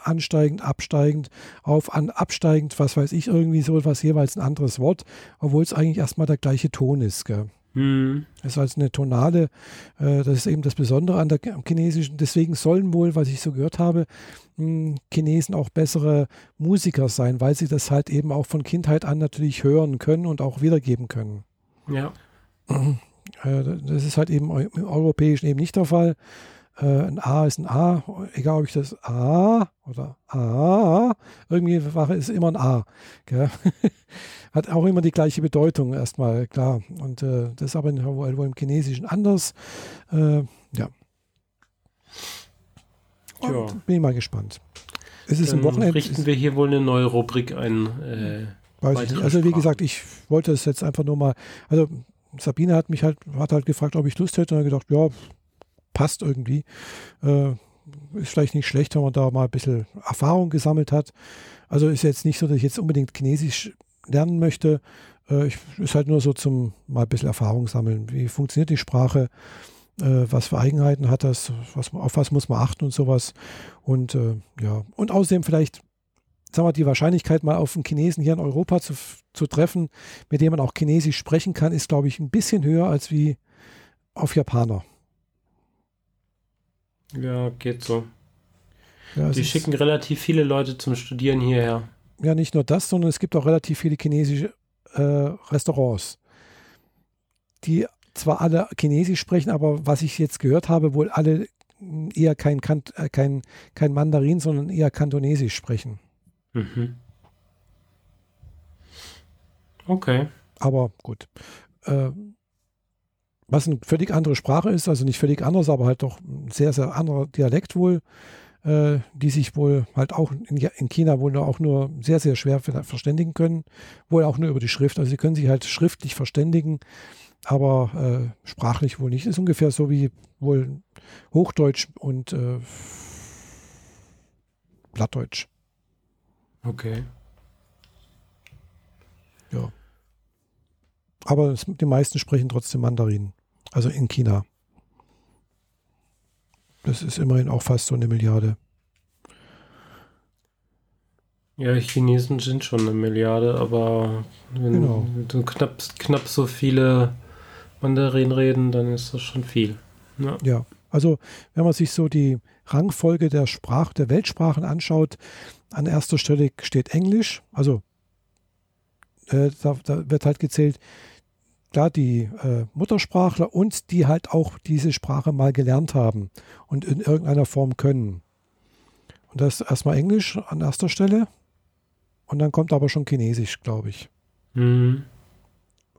ansteigend, absteigend, auf, an, absteigend, was weiß ich, irgendwie so was jeweils ein anderes Wort, obwohl es eigentlich erstmal der gleiche Ton ist. Gell? Hm. Das ist also eine Tonale, äh, das ist eben das Besondere an der am Chinesischen. Deswegen sollen wohl, was ich so gehört habe, hm, Chinesen auch bessere Musiker sein, weil sie das halt eben auch von Kindheit an natürlich hören können und auch wiedergeben können. Ja. Äh, das ist halt eben im Europäischen eben nicht der Fall. Äh, ein A ist ein A, egal ob ich das A oder A, irgendwie war es immer ein A. Hat auch immer die gleiche Bedeutung erstmal, klar. Und äh, das ist aber wohl im Chinesischen anders. Äh, ja. ja. Bin ich mal gespannt. Es ist Dann ein Wochenende. Richten wir hier wohl eine neue Rubrik ein. Äh. Also wie gesagt, ich wollte es jetzt einfach nur mal. Also Sabine hat mich halt, hat halt gefragt, ob ich Lust hätte und habe gedacht, ja, passt irgendwie. Äh, ist vielleicht nicht schlecht, wenn man da mal ein bisschen Erfahrung gesammelt hat. Also ist jetzt nicht so, dass ich jetzt unbedingt Chinesisch lernen möchte. Äh, ich, ist halt nur so zum mal ein bisschen Erfahrung sammeln. Wie funktioniert die Sprache? Äh, was für Eigenheiten hat das? Was, auf was muss man achten und sowas? Und äh, ja, und außerdem vielleicht sagen wir, die Wahrscheinlichkeit, mal auf einen Chinesen hier in Europa zu, zu treffen, mit dem man auch Chinesisch sprechen kann, ist, glaube ich, ein bisschen höher als wie auf Japaner. Ja, geht so. Ja, die schicken relativ viele Leute zum Studieren hierher. Ja, nicht nur das, sondern es gibt auch relativ viele chinesische äh, Restaurants, die zwar alle Chinesisch sprechen, aber was ich jetzt gehört habe, wohl alle eher kein, äh, kein, kein Mandarin, sondern eher Kantonesisch sprechen. Mhm. Okay. Aber gut. Äh, was eine völlig andere Sprache ist, also nicht völlig anders, aber halt doch ein sehr, sehr anderer Dialekt wohl, äh, die sich wohl halt auch in, in, China wohl auch nur sehr, sehr schwer verständigen können, wohl auch nur über die Schrift. Also sie können sich halt schriftlich verständigen, aber äh, sprachlich wohl nicht. Ist ungefähr so wie wohl Hochdeutsch und äh, Plattdeutsch. Okay. Ja. Aber es, die meisten sprechen trotzdem Mandarin. Also in China. Das ist immerhin auch fast so eine Milliarde. Ja, Chinesen sind schon eine Milliarde, aber wenn genau. du knapp, knapp so viele Mandarin reden, dann ist das schon viel. Ja. ja. also wenn man sich so die Rangfolge der Sprach, der Weltsprachen anschaut, an erster Stelle steht Englisch, also äh, da, da, wird halt gezählt, klar, die äh, Muttersprachler und die halt auch diese Sprache mal gelernt haben und in irgendeiner Form können. Und das ist erstmal Englisch an erster Stelle und dann kommt aber schon Chinesisch, glaube ich. Mhm.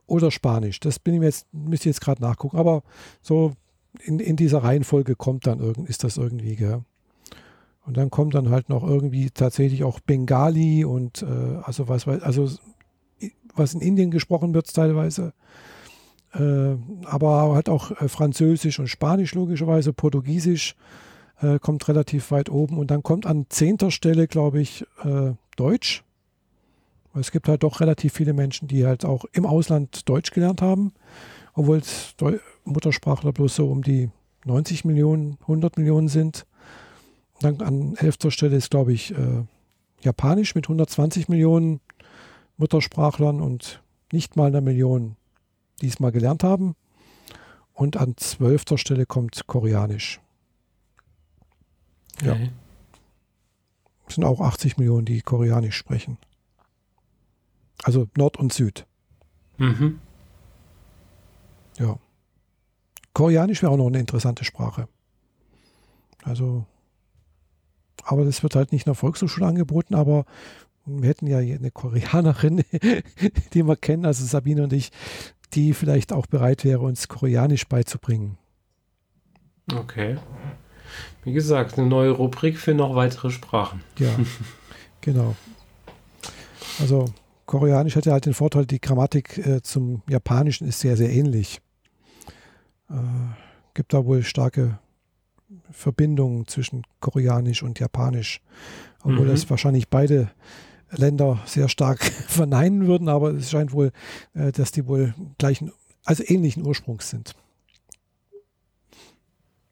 Oder Spanisch. Das bin ich jetzt, müsste ich jetzt gerade nachgucken. Aber so in, in dieser Reihenfolge kommt dann irgend, ist das irgendwie, gell? Und dann kommt dann halt noch irgendwie tatsächlich auch Bengali und äh, also was also was in Indien gesprochen wird teilweise. Äh, aber halt auch äh, Französisch und Spanisch logischerweise, Portugiesisch äh, kommt relativ weit oben und dann kommt an zehnter Stelle, glaube ich, äh, Deutsch. Es gibt halt doch relativ viele Menschen, die halt auch im Ausland Deutsch gelernt haben, obwohl es Muttersprachler bloß so um die 90 Millionen, 100 Millionen sind. Dann an elfter Stelle ist, glaube ich, äh, Japanisch mit 120 Millionen Muttersprachlern und nicht mal eine Million, die es mal gelernt haben. Und an zwölfter Stelle kommt Koreanisch. Okay. Ja. Es sind auch 80 Millionen, die Koreanisch sprechen. Also Nord und Süd. Mhm. Ja. Koreanisch wäre auch noch eine interessante Sprache. Also, aber das wird halt nicht in der Volkshochschule angeboten, aber wir hätten ja eine Koreanerin, die wir kennen, also Sabine und ich, die vielleicht auch bereit wäre, uns Koreanisch beizubringen. Okay. Wie gesagt, eine neue Rubrik für noch weitere Sprachen. Ja, genau. Also Koreanisch hat ja halt den Vorteil, die Grammatik äh, zum Japanischen ist sehr, sehr ähnlich. Äh, gibt da wohl starke Verbindungen zwischen Koreanisch und Japanisch, obwohl mhm. das wahrscheinlich beide Länder sehr stark verneinen würden, aber es scheint wohl, äh, dass die wohl gleichen, also ähnlichen Ursprungs sind.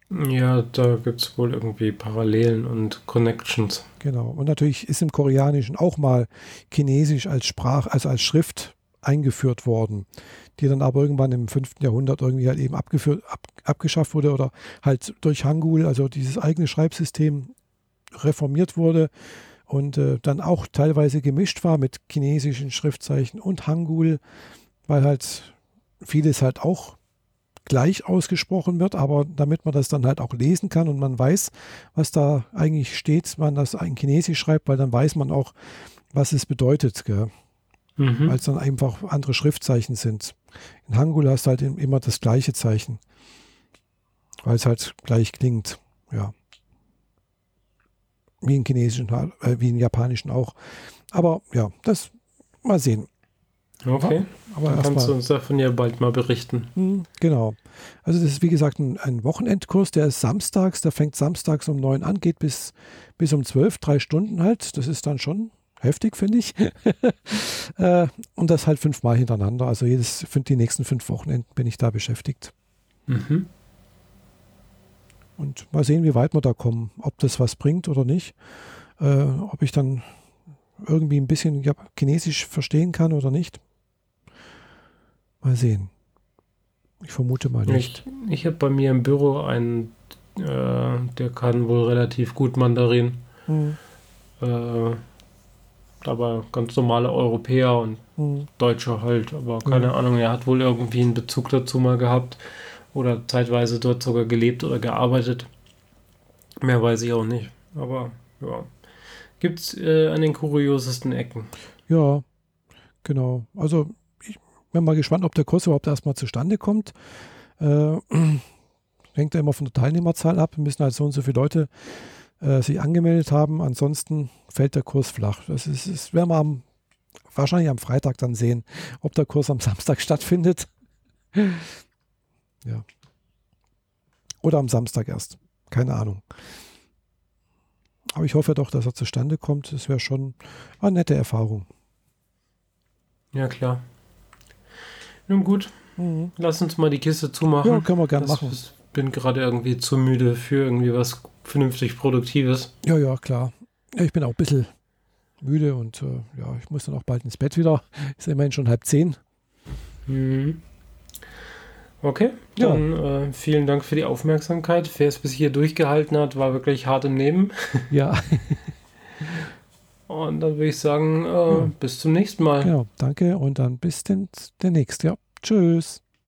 Ja, da gibt es wohl irgendwie Parallelen und Connections. Genau. Und natürlich ist im Koreanischen auch mal Chinesisch als Sprach, also als Schrift eingeführt worden, die dann aber irgendwann im 5. Jahrhundert irgendwie halt eben abgeführt, ab, abgeschafft wurde oder halt durch Hangul, also dieses eigene Schreibsystem reformiert wurde und äh, dann auch teilweise gemischt war mit chinesischen Schriftzeichen und Hangul, weil halt vieles halt auch gleich ausgesprochen wird, aber damit man das dann halt auch lesen kann und man weiß, was da eigentlich steht, man das in Chinesisch schreibt, weil dann weiß man auch, was es bedeutet, mhm. weil es dann einfach andere Schriftzeichen sind. In Hangul hast du halt immer das gleiche Zeichen, weil es halt gleich klingt, ja. Wie im Chinesischen, äh, wie im Japanischen auch. Aber ja, das mal sehen. Okay. Aber Dann kannst du uns davon ja bald mal berichten. Hm, genau. Also das ist wie gesagt ein, ein, Wochenendkurs, der ist samstags, der fängt samstags um neun an, geht bis, bis um zwölf, drei Stunden halt. Das ist dann schon heftig, finde ich. Äh, und das halt fünfmal hintereinander. Also jedes, die nächsten fünf Wochenenden bin ich da beschäftigt. Mhm. Und mal sehen, wie weit wir da kommen. Ob das was bringt oder nicht. Äh, ob ich dann irgendwie ein bisschen Chinesisch verstehen kann oder nicht. Mal sehen. Ich vermute mal nicht. Ich, ich habe bei mir im Büro einen, äh, der kann wohl relativ gut Mandarin. Hm. Äh, aber ganz normale Europäer und hm. Deutsche halt. Aber keine hm. Ahnung, er hat wohl irgendwie einen Bezug dazu mal gehabt oder zeitweise dort sogar gelebt oder gearbeitet. Mehr weiß ich auch nicht. Aber ja. Gibt es äh, an den kuriosesten Ecken. Ja, genau. Also ich bin mal gespannt, ob der Kurs überhaupt erstmal zustande kommt. Äh, hängt ja immer von der Teilnehmerzahl ab. Müssen halt so und so viele Leute äh, sich angemeldet haben. Ansonsten fällt der Kurs flach. Das, ist, das werden wir am, wahrscheinlich am Freitag dann sehen, ob der Kurs am Samstag stattfindet. Ja. Oder am Samstag erst. Keine Ahnung. Aber ich hoffe doch, dass er zustande kommt. Das wäre schon eine nette Erfahrung. Ja, klar. Nun gut, mhm. lass uns mal die Kiste zumachen. Ja, können wir gerne machen. Ich bin gerade irgendwie zu müde für irgendwie was vernünftig Produktives. Ja, ja, klar. Ich bin auch ein bisschen müde und äh, ja, ich muss dann auch bald ins Bett wieder. Ist immerhin schon halb zehn. Mhm. Okay, dann ja. äh, vielen Dank für die Aufmerksamkeit. Wer es bis hier durchgehalten hat, war wirklich hart im Nehmen. Ja. und dann würde ich sagen, äh, ja. bis zum nächsten Mal. Genau, danke und dann bis den, der nächste. Ja, tschüss.